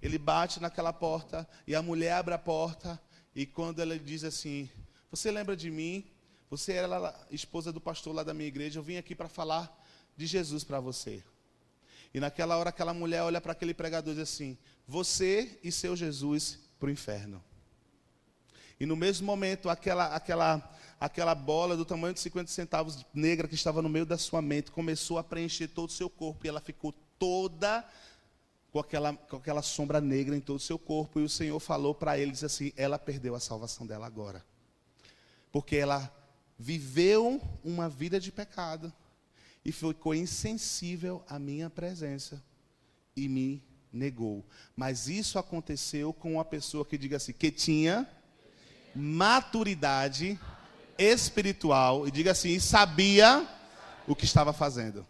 Ele bate naquela porta e a mulher abre a porta. E quando ela diz assim: Você lembra de mim? Você era a esposa do pastor lá da minha igreja. Eu vim aqui para falar de Jesus para você. E naquela hora, aquela mulher olha para aquele pregador e diz assim: Você e seu Jesus para o inferno. E no mesmo momento, aquela, aquela, aquela bola do tamanho de 50 centavos negra que estava no meio da sua mente começou a preencher todo o seu corpo. E ela ficou toda com aquela, com aquela sombra negra em todo o seu corpo. E o Senhor falou para ele: disse assim, ela perdeu a salvação dela agora. Porque ela viveu uma vida de pecado e ficou insensível à minha presença e me negou. Mas isso aconteceu com uma pessoa que diga assim, que tinha maturidade espiritual e diga assim, sabia o que estava fazendo.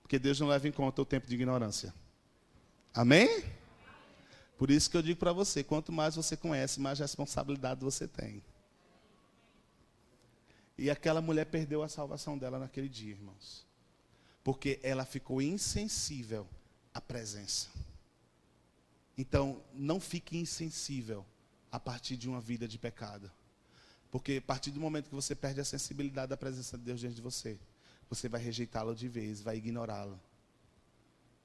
Porque Deus não leva em conta o tempo de ignorância. Amém? Por isso que eu digo para você, quanto mais você conhece, mais responsabilidade você tem. E aquela mulher perdeu a salvação dela naquele dia, irmãos. Porque ela ficou insensível à presença. Então, não fique insensível a partir de uma vida de pecado. Porque a partir do momento que você perde a sensibilidade da presença de Deus diante de você, você vai rejeitá-lo de vez, vai ignorá-lo.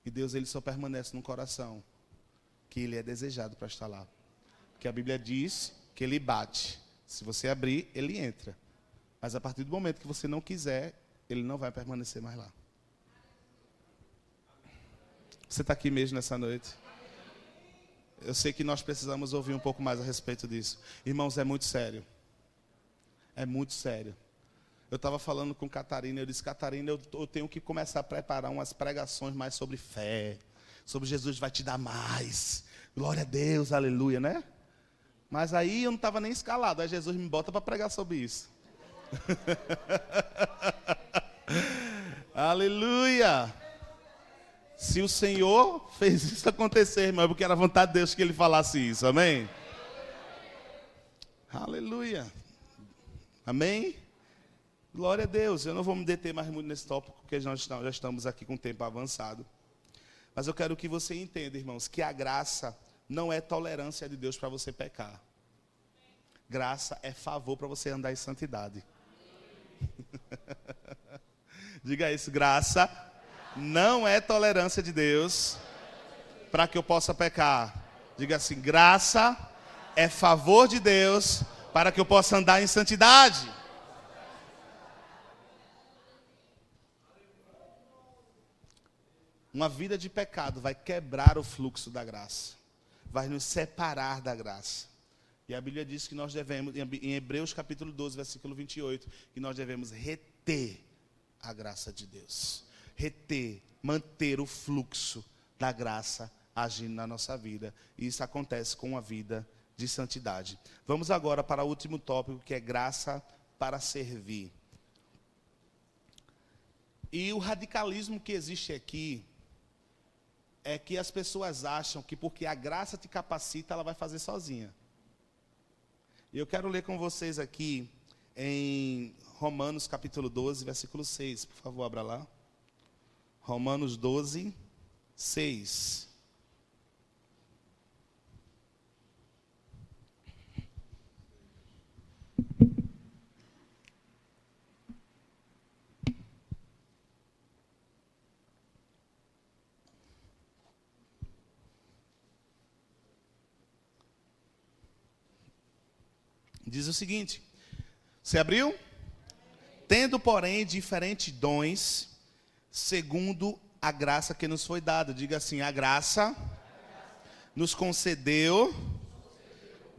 E Deus ele só permanece no coração que ele é desejado para estar lá. Porque a Bíblia diz que ele bate. Se você abrir, ele entra. Mas a partir do momento que você não quiser, ele não vai permanecer mais lá. Você está aqui mesmo nessa noite? Eu sei que nós precisamos ouvir um pouco mais a respeito disso. Irmãos, é muito sério. É muito sério. Eu estava falando com Catarina, eu disse, Catarina, eu, eu tenho que começar a preparar umas pregações mais sobre fé, sobre Jesus vai te dar mais. Glória a Deus, aleluia, né? Mas aí eu não estava nem escalado, aí Jesus me bota para pregar sobre isso. aleluia! Se o Senhor fez isso acontecer, irmão, é porque era vontade de Deus que ele falasse isso, amém? Aleluia. Amém? Glória a Deus. Eu não vou me deter mais muito nesse tópico, porque nós já estamos aqui com o tempo avançado. Mas eu quero que você entenda, irmãos, que a graça não é tolerância de Deus para você pecar. Graça é favor para você andar em santidade. Diga isso, graça não é tolerância de Deus para que eu possa pecar. Diga assim: graça é favor de Deus para que eu possa andar em santidade. Uma vida de pecado vai quebrar o fluxo da graça, vai nos separar da graça. E a Bíblia diz que nós devemos, em Hebreus capítulo 12, versículo 28, que nós devemos reter a graça de Deus reter, manter o fluxo da graça agindo na nossa vida. E isso acontece com a vida de santidade. Vamos agora para o último tópico, que é graça para servir. E o radicalismo que existe aqui é que as pessoas acham que porque a graça te capacita, ela vai fazer sozinha. E eu quero ler com vocês aqui em Romanos capítulo 12, versículo 6. Por favor, abra lá. Romanos 12, 6. Diz o seguinte: Você abriu? Tendo, porém, diferentes dons, segundo a graça que nos foi dada. Diga assim: a graça nos concedeu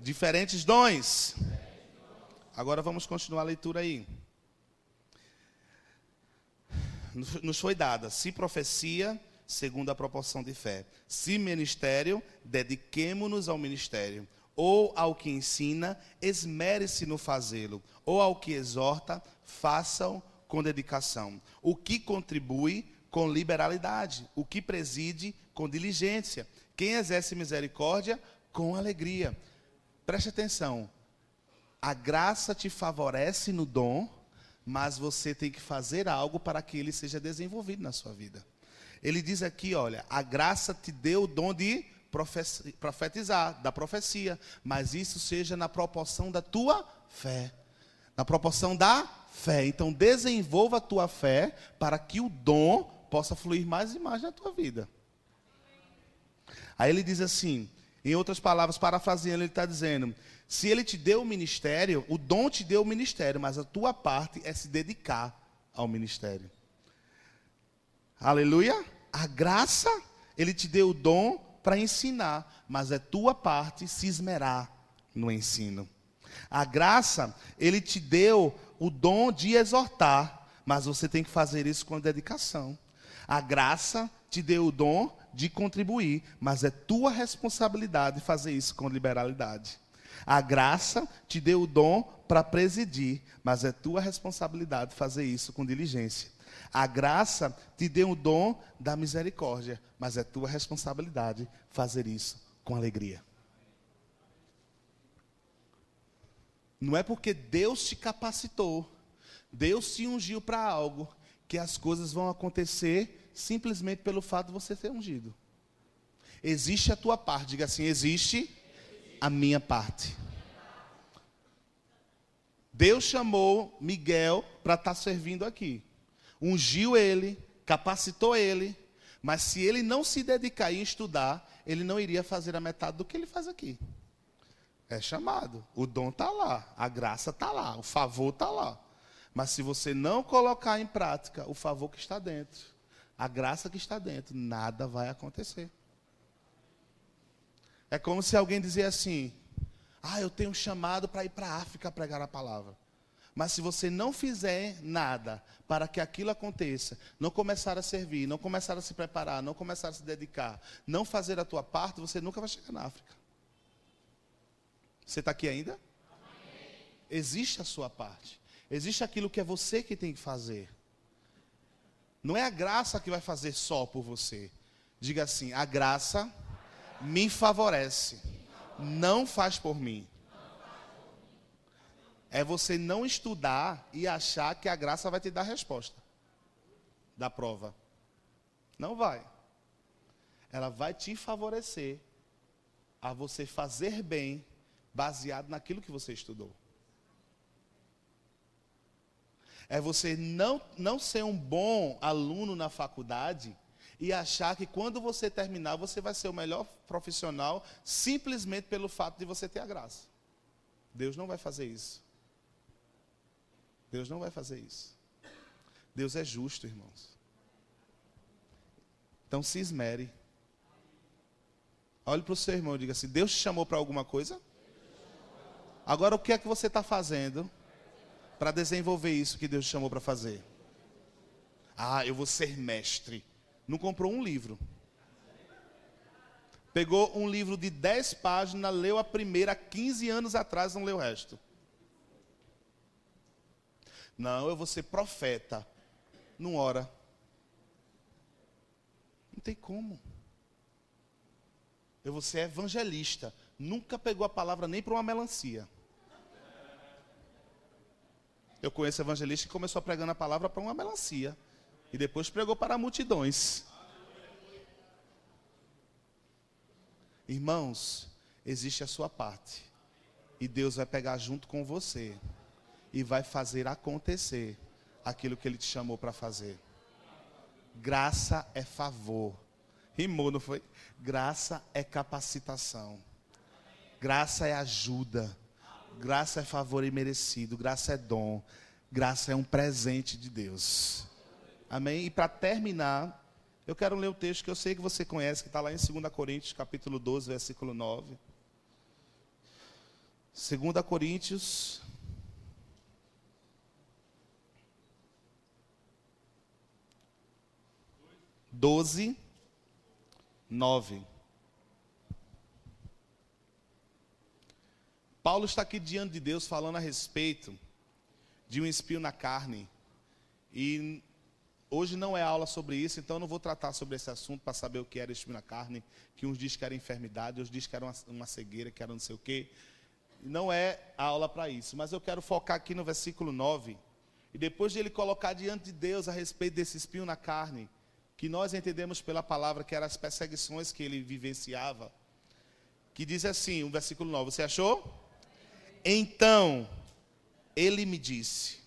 diferentes dons. Agora vamos continuar a leitura aí. Nos foi dada, se profecia, segundo a proporção de fé. Se ministério, dediquemo-nos ao ministério. Ou ao que ensina, esmere-se no fazê-lo. Ou ao que exorta, façam com dedicação. O que contribui, com liberalidade. O que preside, com diligência. Quem exerce misericórdia, com alegria. Preste atenção. A graça te favorece no dom, mas você tem que fazer algo para que ele seja desenvolvido na sua vida. Ele diz aqui, olha, a graça te deu o dom de profetizar, da profecia, mas isso seja na proporção da tua fé. Na proporção da fé. Então desenvolva a tua fé para que o dom possa fluir mais e mais na tua vida. Aí ele diz assim, em outras palavras, parafraseando, ele está dizendo: se ele te deu o ministério, o dom te deu o ministério, mas a tua parte é se dedicar ao ministério. Aleluia? A graça, ele te deu o dom para ensinar, mas é tua parte se esmerar no ensino. A graça, ele te deu o dom de exortar, mas você tem que fazer isso com dedicação. A graça te deu o dom de contribuir, mas é tua responsabilidade fazer isso com liberalidade. A graça te deu o dom para presidir, mas é tua responsabilidade fazer isso com diligência. A graça te deu o dom da misericórdia, mas é tua responsabilidade fazer isso com alegria. Não é porque Deus te capacitou, Deus te ungiu para algo, que as coisas vão acontecer simplesmente pelo fato de você ser ungido. Existe a tua parte, diga assim: existe a minha parte. Deus chamou Miguel para estar tá servindo aqui. Ungiu ele, capacitou ele, mas se ele não se dedicar e estudar, ele não iria fazer a metade do que ele faz aqui. É chamado. O dom está lá, a graça está lá, o favor está lá. Mas se você não colocar em prática o favor que está dentro, a graça que está dentro, nada vai acontecer. É como se alguém dizia assim: Ah, eu tenho um chamado para ir para a África pregar a palavra. Mas se você não fizer nada para que aquilo aconteça, não começar a servir, não começar a se preparar, não começar a se dedicar, não fazer a tua parte, você nunca vai chegar na África. Você está aqui ainda? Existe a sua parte. Existe aquilo que é você que tem que fazer. Não é a graça que vai fazer só por você. Diga assim: a graça me favorece, não faz por mim. É você não estudar e achar que a graça vai te dar a resposta da prova. Não vai. Ela vai te favorecer a você fazer bem baseado naquilo que você estudou. É você não, não ser um bom aluno na faculdade e achar que quando você terminar, você vai ser o melhor profissional simplesmente pelo fato de você ter a graça. Deus não vai fazer isso. Deus não vai fazer isso. Deus é justo, irmãos. Então se esmere. Olhe para o seu irmão e diga assim: Deus te chamou para alguma coisa? Agora o que é que você está fazendo para desenvolver isso que Deus te chamou para fazer? Ah, eu vou ser mestre não comprou um livro. Pegou um livro de 10 páginas, leu a primeira 15 anos atrás, não leu o resto. Não, eu vou ser profeta. Não ora. Não tem como. Eu vou ser evangelista. Nunca pegou a palavra nem para uma melancia. Eu conheço evangelista que começou pregando a palavra para uma melancia. E depois pregou para multidões. Irmãos, existe a sua parte. E Deus vai pegar junto com você. E vai fazer acontecer aquilo que Ele te chamou para fazer. Graça é favor. Rimou, não foi? Graça é capacitação. Graça é ajuda. Graça é favor imerecido, graça é dom, graça é um presente de Deus. Amém? E para terminar, eu quero ler o texto que eu sei que você conhece, que está lá em 2 Coríntios, capítulo 12, versículo 9. 2 Coríntios. Doze, nove. Paulo está aqui diante de Deus falando a respeito de um espinho na carne. E Hoje não é aula sobre isso, então eu não vou tratar sobre esse assunto para saber o que era espinho na carne, que uns dizem que era enfermidade, outros dizem que era uma, uma cegueira, que era não sei o quê. Não é aula para isso, mas eu quero focar aqui no versículo 9. E depois de ele colocar diante de Deus a respeito desse espinho na carne, que nós entendemos pela palavra que eram as perseguições que ele vivenciava, que diz assim, o versículo 9, você achou? Então, ele me disse: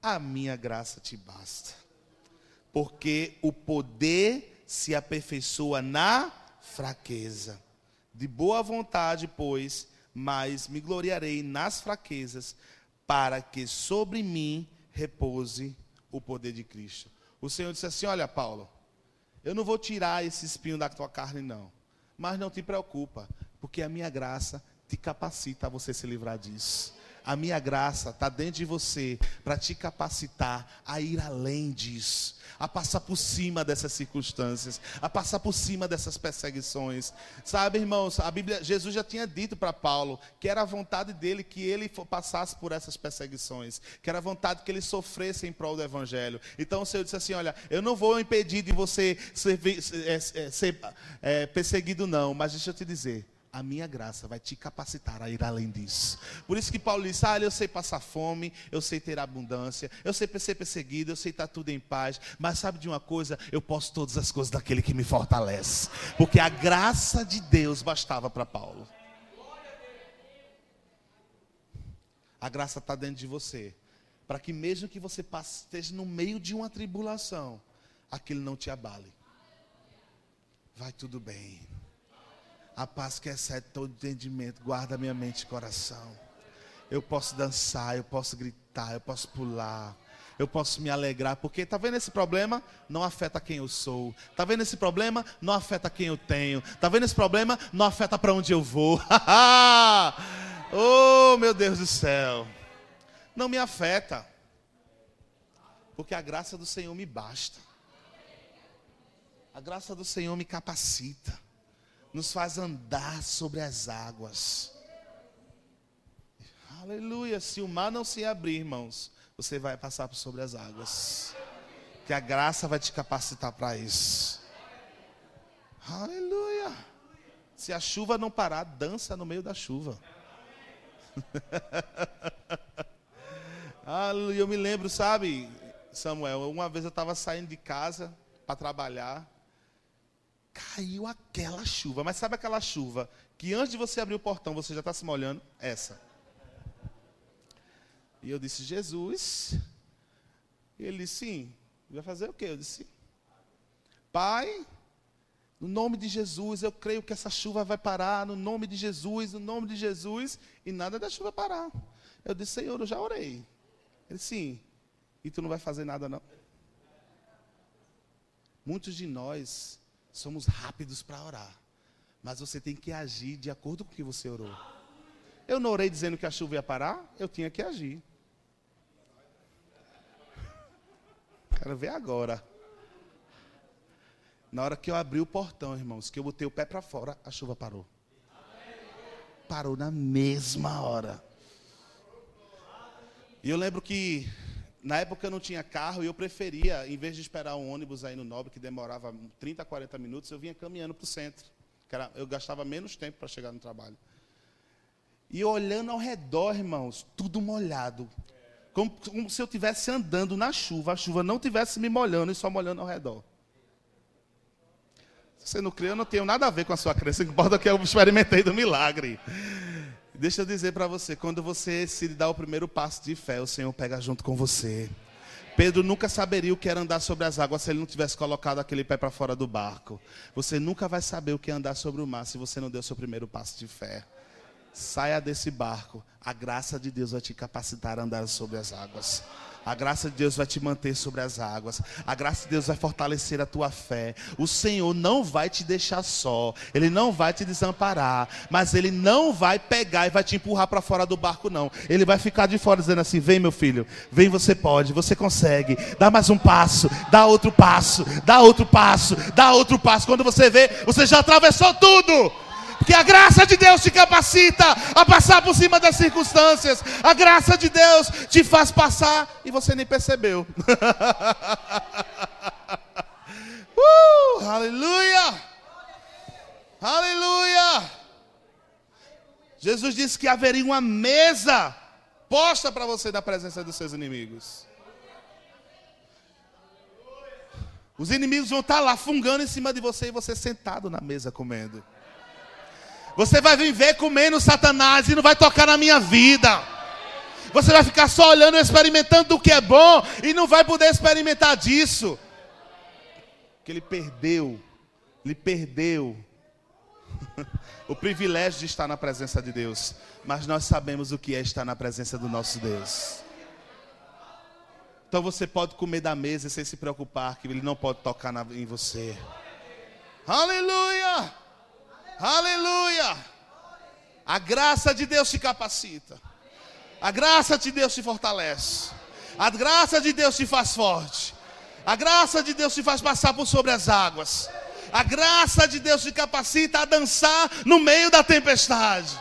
a minha graça te basta. Porque o poder se aperfeiçoa na fraqueza. De boa vontade, pois, mas me gloriarei nas fraquezas, para que sobre mim repouse o poder de Cristo. O Senhor disse assim: Olha, Paulo, eu não vou tirar esse espinho da tua carne, não. Mas não te preocupa, porque a minha graça te capacita a você se livrar disso. A minha graça está dentro de você para te capacitar a ir além disso, a passar por cima dessas circunstâncias, a passar por cima dessas perseguições. Sabe, irmãos, a Bíblia, Jesus já tinha dito para Paulo que era a vontade dele que ele passasse por essas perseguições, que era a vontade que ele sofresse em prol do evangelho. Então o Senhor disse assim: Olha, eu não vou impedir de você ser, ser, ser é, perseguido, não, mas deixa eu te dizer a minha graça vai te capacitar a ir além disso. Por isso que Paulo disse: Ah, eu sei passar fome, eu sei ter abundância, eu sei ser perseguido, eu sei estar tudo em paz. Mas sabe de uma coisa? Eu posso todas as coisas daquele que me fortalece. Porque a graça de Deus bastava para Paulo. A graça está dentro de você. Para que mesmo que você passe, esteja no meio de uma tribulação, aquilo não te abale. Vai tudo bem. A paz que excede todo entendimento, guarda minha mente e coração. Eu posso dançar, eu posso gritar, eu posso pular, eu posso me alegrar, porque está vendo esse problema? Não afeta quem eu sou. Está vendo esse problema? Não afeta quem eu tenho. Está vendo esse problema? Não afeta para onde eu vou. oh, meu Deus do céu. Não me afeta. Porque a graça do Senhor me basta. A graça do Senhor me capacita nos faz andar sobre as águas. Aleluia. Se o mar não se abrir, irmãos, você vai passar por sobre as águas. Que a graça vai te capacitar para isso. Aleluia. Se a chuva não parar, dança no meio da chuva. Aleluia. Eu me lembro, sabe, Samuel, uma vez eu estava saindo de casa para trabalhar caiu aquela chuva. Mas sabe aquela chuva que antes de você abrir o portão você já está se molhando? Essa. E eu disse, Jesus. Ele disse, sim. Vai fazer o quê? Eu disse, Pai, no nome de Jesus, eu creio que essa chuva vai parar. No nome de Jesus, no nome de Jesus. E nada da chuva parar. Eu disse, Senhor, eu já orei. Ele sim. E tu não vai fazer nada não? Muitos de nós somos rápidos para orar. Mas você tem que agir de acordo com o que você orou. Eu não orei dizendo que a chuva ia parar, eu tinha que agir. Quero ver agora. Na hora que eu abri o portão, irmãos, que eu botei o pé para fora, a chuva parou. Parou na mesma hora. E eu lembro que na época eu não tinha carro e eu preferia, em vez de esperar um ônibus aí no Nobre, que demorava 30, 40 minutos, eu vinha caminhando para o centro. Que era, eu gastava menos tempo para chegar no trabalho. E olhando ao redor, irmãos, tudo molhado. Como, como se eu estivesse andando na chuva, a chuva não estivesse me molhando e só molhando ao redor. Você não crê, eu não tenho nada a ver com a sua crença, importa que eu experimentei do milagre. Deixa eu dizer para você, quando você se dá o primeiro passo de fé, o Senhor pega junto com você. Pedro nunca saberia o que era andar sobre as águas se ele não tivesse colocado aquele pé para fora do barco. Você nunca vai saber o que é andar sobre o mar se você não deu o seu primeiro passo de fé. Saia desse barco. A graça de Deus vai te capacitar a andar sobre as águas. A graça de Deus vai te manter sobre as águas. A graça de Deus vai fortalecer a tua fé. O Senhor não vai te deixar só. Ele não vai te desamparar. Mas Ele não vai pegar e vai te empurrar para fora do barco, não. Ele vai ficar de fora dizendo assim: Vem, meu filho. Vem, você pode. Você consegue. Dá mais um passo. Dá outro passo. Dá outro passo. Dá outro passo. Quando você vê, você já atravessou tudo. Porque a graça de Deus te capacita a passar por cima das circunstâncias. A graça de Deus te faz passar e você nem percebeu. uh, aleluia! Aleluia! Jesus disse que haveria uma mesa posta para você na presença dos seus inimigos. Os inimigos vão estar lá fungando em cima de você e você sentado na mesa comendo. Você vai viver comendo Satanás e não vai tocar na minha vida. Você vai ficar só olhando experimentando o que é bom e não vai poder experimentar disso. Que ele perdeu, ele perdeu o privilégio de estar na presença de Deus. Mas nós sabemos o que é estar na presença do nosso Deus. Então você pode comer da mesa sem se preocupar que ele não pode tocar na, em você. Aleluia! Aleluia! A graça de Deus te capacita. A graça de Deus te fortalece. A graça de Deus te faz forte. A graça de Deus te faz passar por sobre as águas. A graça de Deus te capacita a dançar no meio da tempestade.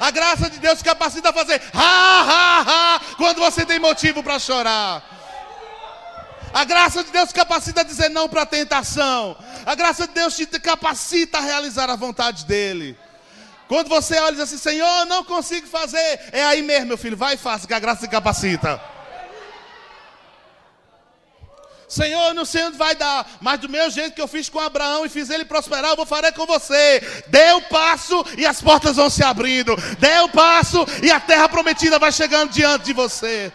A graça de Deus te capacita a fazer ha, ha, ha, quando você tem motivo para chorar. A graça de Deus capacita a dizer não para a tentação. A graça de Deus te capacita a realizar a vontade dEle. Quando você olha e diz assim, Senhor, não consigo fazer, é aí mesmo, meu filho, vai e faça, que a graça te capacita. Senhor, eu não sei onde vai dar, mas do meu jeito que eu fiz com Abraão e fiz ele prosperar, eu vou fazer com você. Dê o passo e as portas vão se abrindo. Dê o passo e a terra prometida vai chegando diante de você.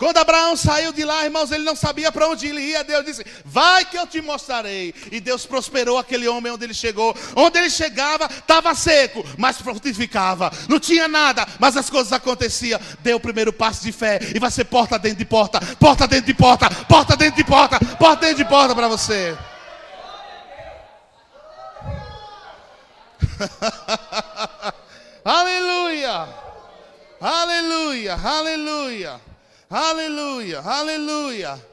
Quando Abraão saiu de lá, irmãos, ele não sabia para onde ele ia. Deus disse: Vai que eu te mostrarei. E Deus prosperou aquele homem onde ele chegou. Onde ele chegava, estava seco, mas frutificava. Não tinha nada, mas as coisas aconteciam. Deu o primeiro passo de fé e vai ser porta dentro de porta, porta dentro de porta, porta dentro de porta, porta dentro de porta para você. aleluia, aleluia, aleluia. Aleluia, aleluia,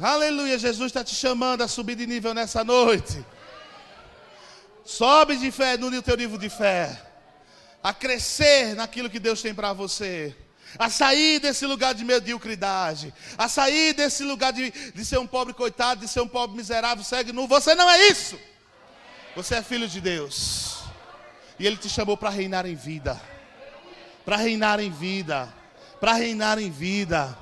aleluia. Jesus está te chamando a subir de nível nessa noite. Sobe de fé no teu nível de fé. A crescer naquilo que Deus tem para você. A sair desse lugar de mediocridade. A sair desse lugar de, de ser um pobre coitado, de ser um pobre miserável, segue nu. Você não é isso. Você é filho de Deus. E Ele te chamou para reinar em vida. Para reinar em vida para reinar em vida.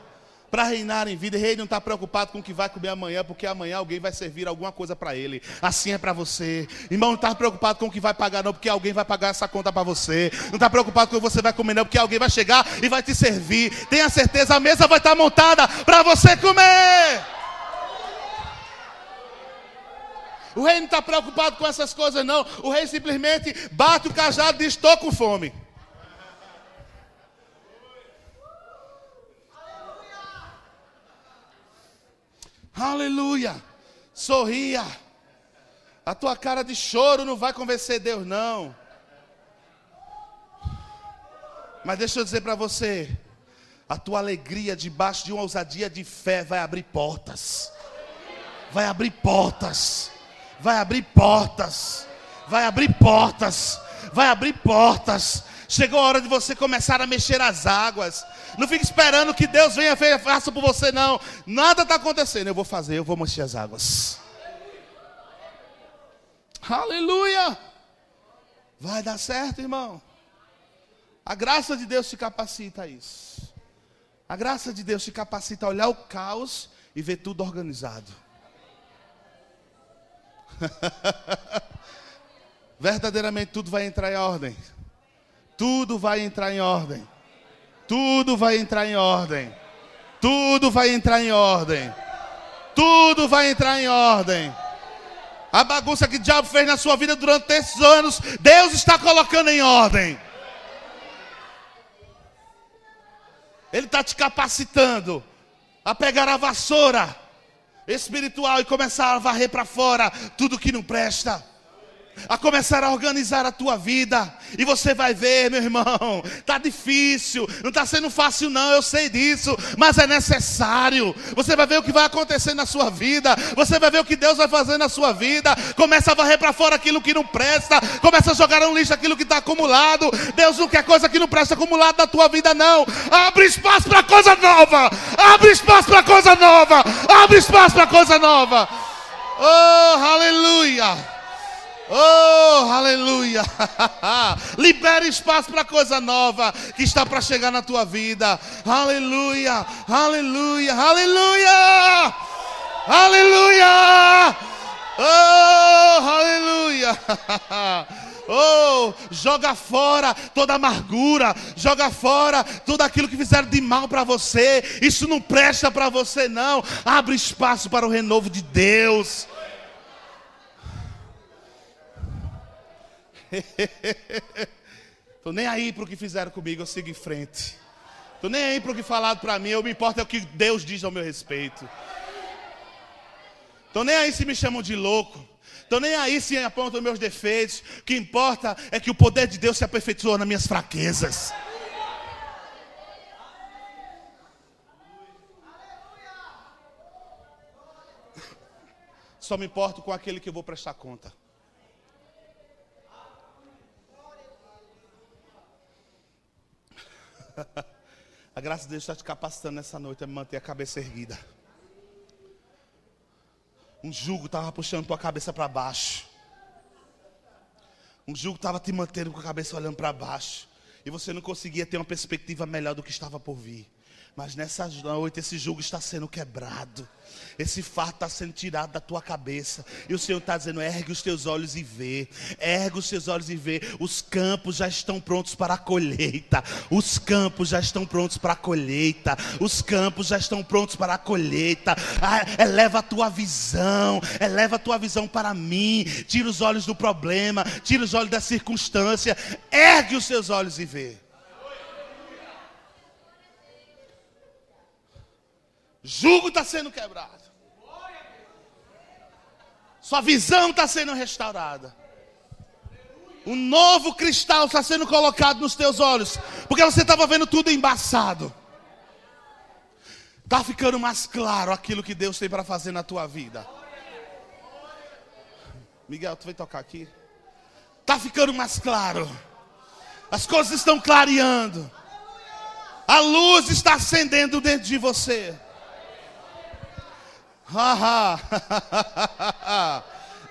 Para reinar em vida, o rei não está preocupado com o que vai comer amanhã, porque amanhã alguém vai servir alguma coisa para ele. Assim é para você. Irmão, não está preocupado com o que vai pagar, não, porque alguém vai pagar essa conta para você. Não está preocupado com o que você vai comer, não, porque alguém vai chegar e vai te servir. Tenha certeza, a mesa vai estar tá montada para você comer. O rei não está preocupado com essas coisas, não. O rei simplesmente bate o cajado e diz: Estou com fome. Aleluia. Sorria. A tua cara de choro não vai convencer Deus, não. Mas deixa eu dizer para você: a tua alegria debaixo de uma ousadia de fé vai abrir portas. Vai abrir portas. Vai abrir portas. Vai abrir portas. Vai abrir portas. Chegou a hora de você começar a mexer as águas. Não fique esperando que Deus venha e faça por você, não. Nada está acontecendo. Eu vou fazer, eu vou mexer as águas. Aleluia! Vai dar certo, irmão. A graça de Deus te capacita a isso. A graça de Deus te capacita a olhar o caos e ver tudo organizado. Verdadeiramente tudo vai entrar em ordem. Tudo vai entrar em ordem. Tudo vai entrar em ordem. Tudo vai entrar em ordem. Tudo vai entrar em ordem. A bagunça que o diabo fez na sua vida durante esses anos, Deus está colocando em ordem. Ele está te capacitando a pegar a vassoura espiritual e começar a varrer para fora tudo que não presta a começar a organizar a tua vida. E você vai ver, meu irmão, tá difícil, não está sendo fácil não, eu sei disso, mas é necessário. Você vai ver o que vai acontecer na sua vida. Você vai ver o que Deus vai fazer na sua vida. Começa a varrer para fora aquilo que não presta, começa a jogar no lixo aquilo que está acumulado. Deus não quer coisa que não presta acumulado na tua vida não. Abre espaço para coisa nova. Abre espaço para coisa nova. Abre espaço para coisa nova. Oh, aleluia. Oh, aleluia! Libere espaço para coisa nova que está para chegar na tua vida. Aleluia! Aleluia! Aleluia! Aleluia! Oh, aleluia! Oh, joga fora toda amargura, joga fora tudo aquilo que fizeram de mal para você. Isso não presta para você, não. Abre espaço para o renovo de Deus. Tô nem aí para o que fizeram comigo, eu sigo em frente. Tô nem aí para o que falaram para mim, eu me importa é o que Deus diz ao meu respeito. Tô nem aí se me chamam de louco. Tô nem aí se apontam meus defeitos. O que importa é que o poder de Deus se aperfeiçoa nas minhas fraquezas. Só me importo com aquele que eu vou prestar conta. a graça de Deus está te capacitando nessa noite a manter a cabeça erguida. Um jugo estava puxando tua cabeça para baixo. Um jugo estava te mantendo com a cabeça olhando para baixo. E você não conseguia ter uma perspectiva melhor do que estava por vir. Mas nessa noite esse jugo está sendo quebrado. Esse fardo está sendo tirado da tua cabeça. E o Senhor está dizendo: ergue os teus olhos e vê. Ergue os teus olhos e vê. Os campos já estão prontos para a colheita. Os campos já estão prontos para a colheita. Os campos já estão prontos para a colheita. Ah, eleva a tua visão. Eleva a tua visão para mim. Tira os olhos do problema. Tira os olhos da circunstância. Ergue os teus olhos e vê. Jugo está sendo quebrado. Sua visão está sendo restaurada. Um novo cristal está sendo colocado nos teus olhos. Porque você estava vendo tudo embaçado. Está ficando mais claro aquilo que Deus tem para fazer na tua vida. Miguel, tu vai tocar aqui? Está ficando mais claro. As coisas estão clareando. A luz está acendendo dentro de você.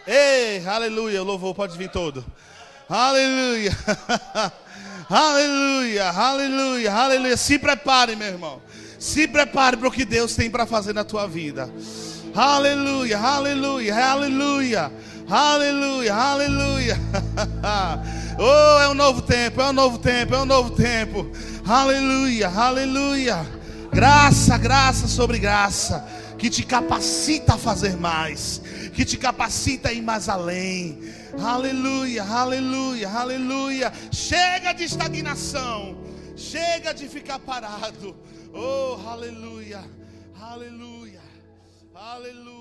Ei, aleluia, o louvor pode vir todo. Aleluia. aleluia, aleluia, aleluia. Se prepare, meu irmão. Se prepare para o que Deus tem para fazer na tua vida. Aleluia, aleluia, aleluia. Aleluia, aleluia. oh, é um novo tempo, é um novo tempo, é um novo tempo. Aleluia, aleluia. Graça, graça sobre graça que te capacita a fazer mais, que te capacita a ir mais além. Aleluia, aleluia, aleluia. Chega de estagnação, chega de ficar parado. Oh, aleluia, aleluia, aleluia.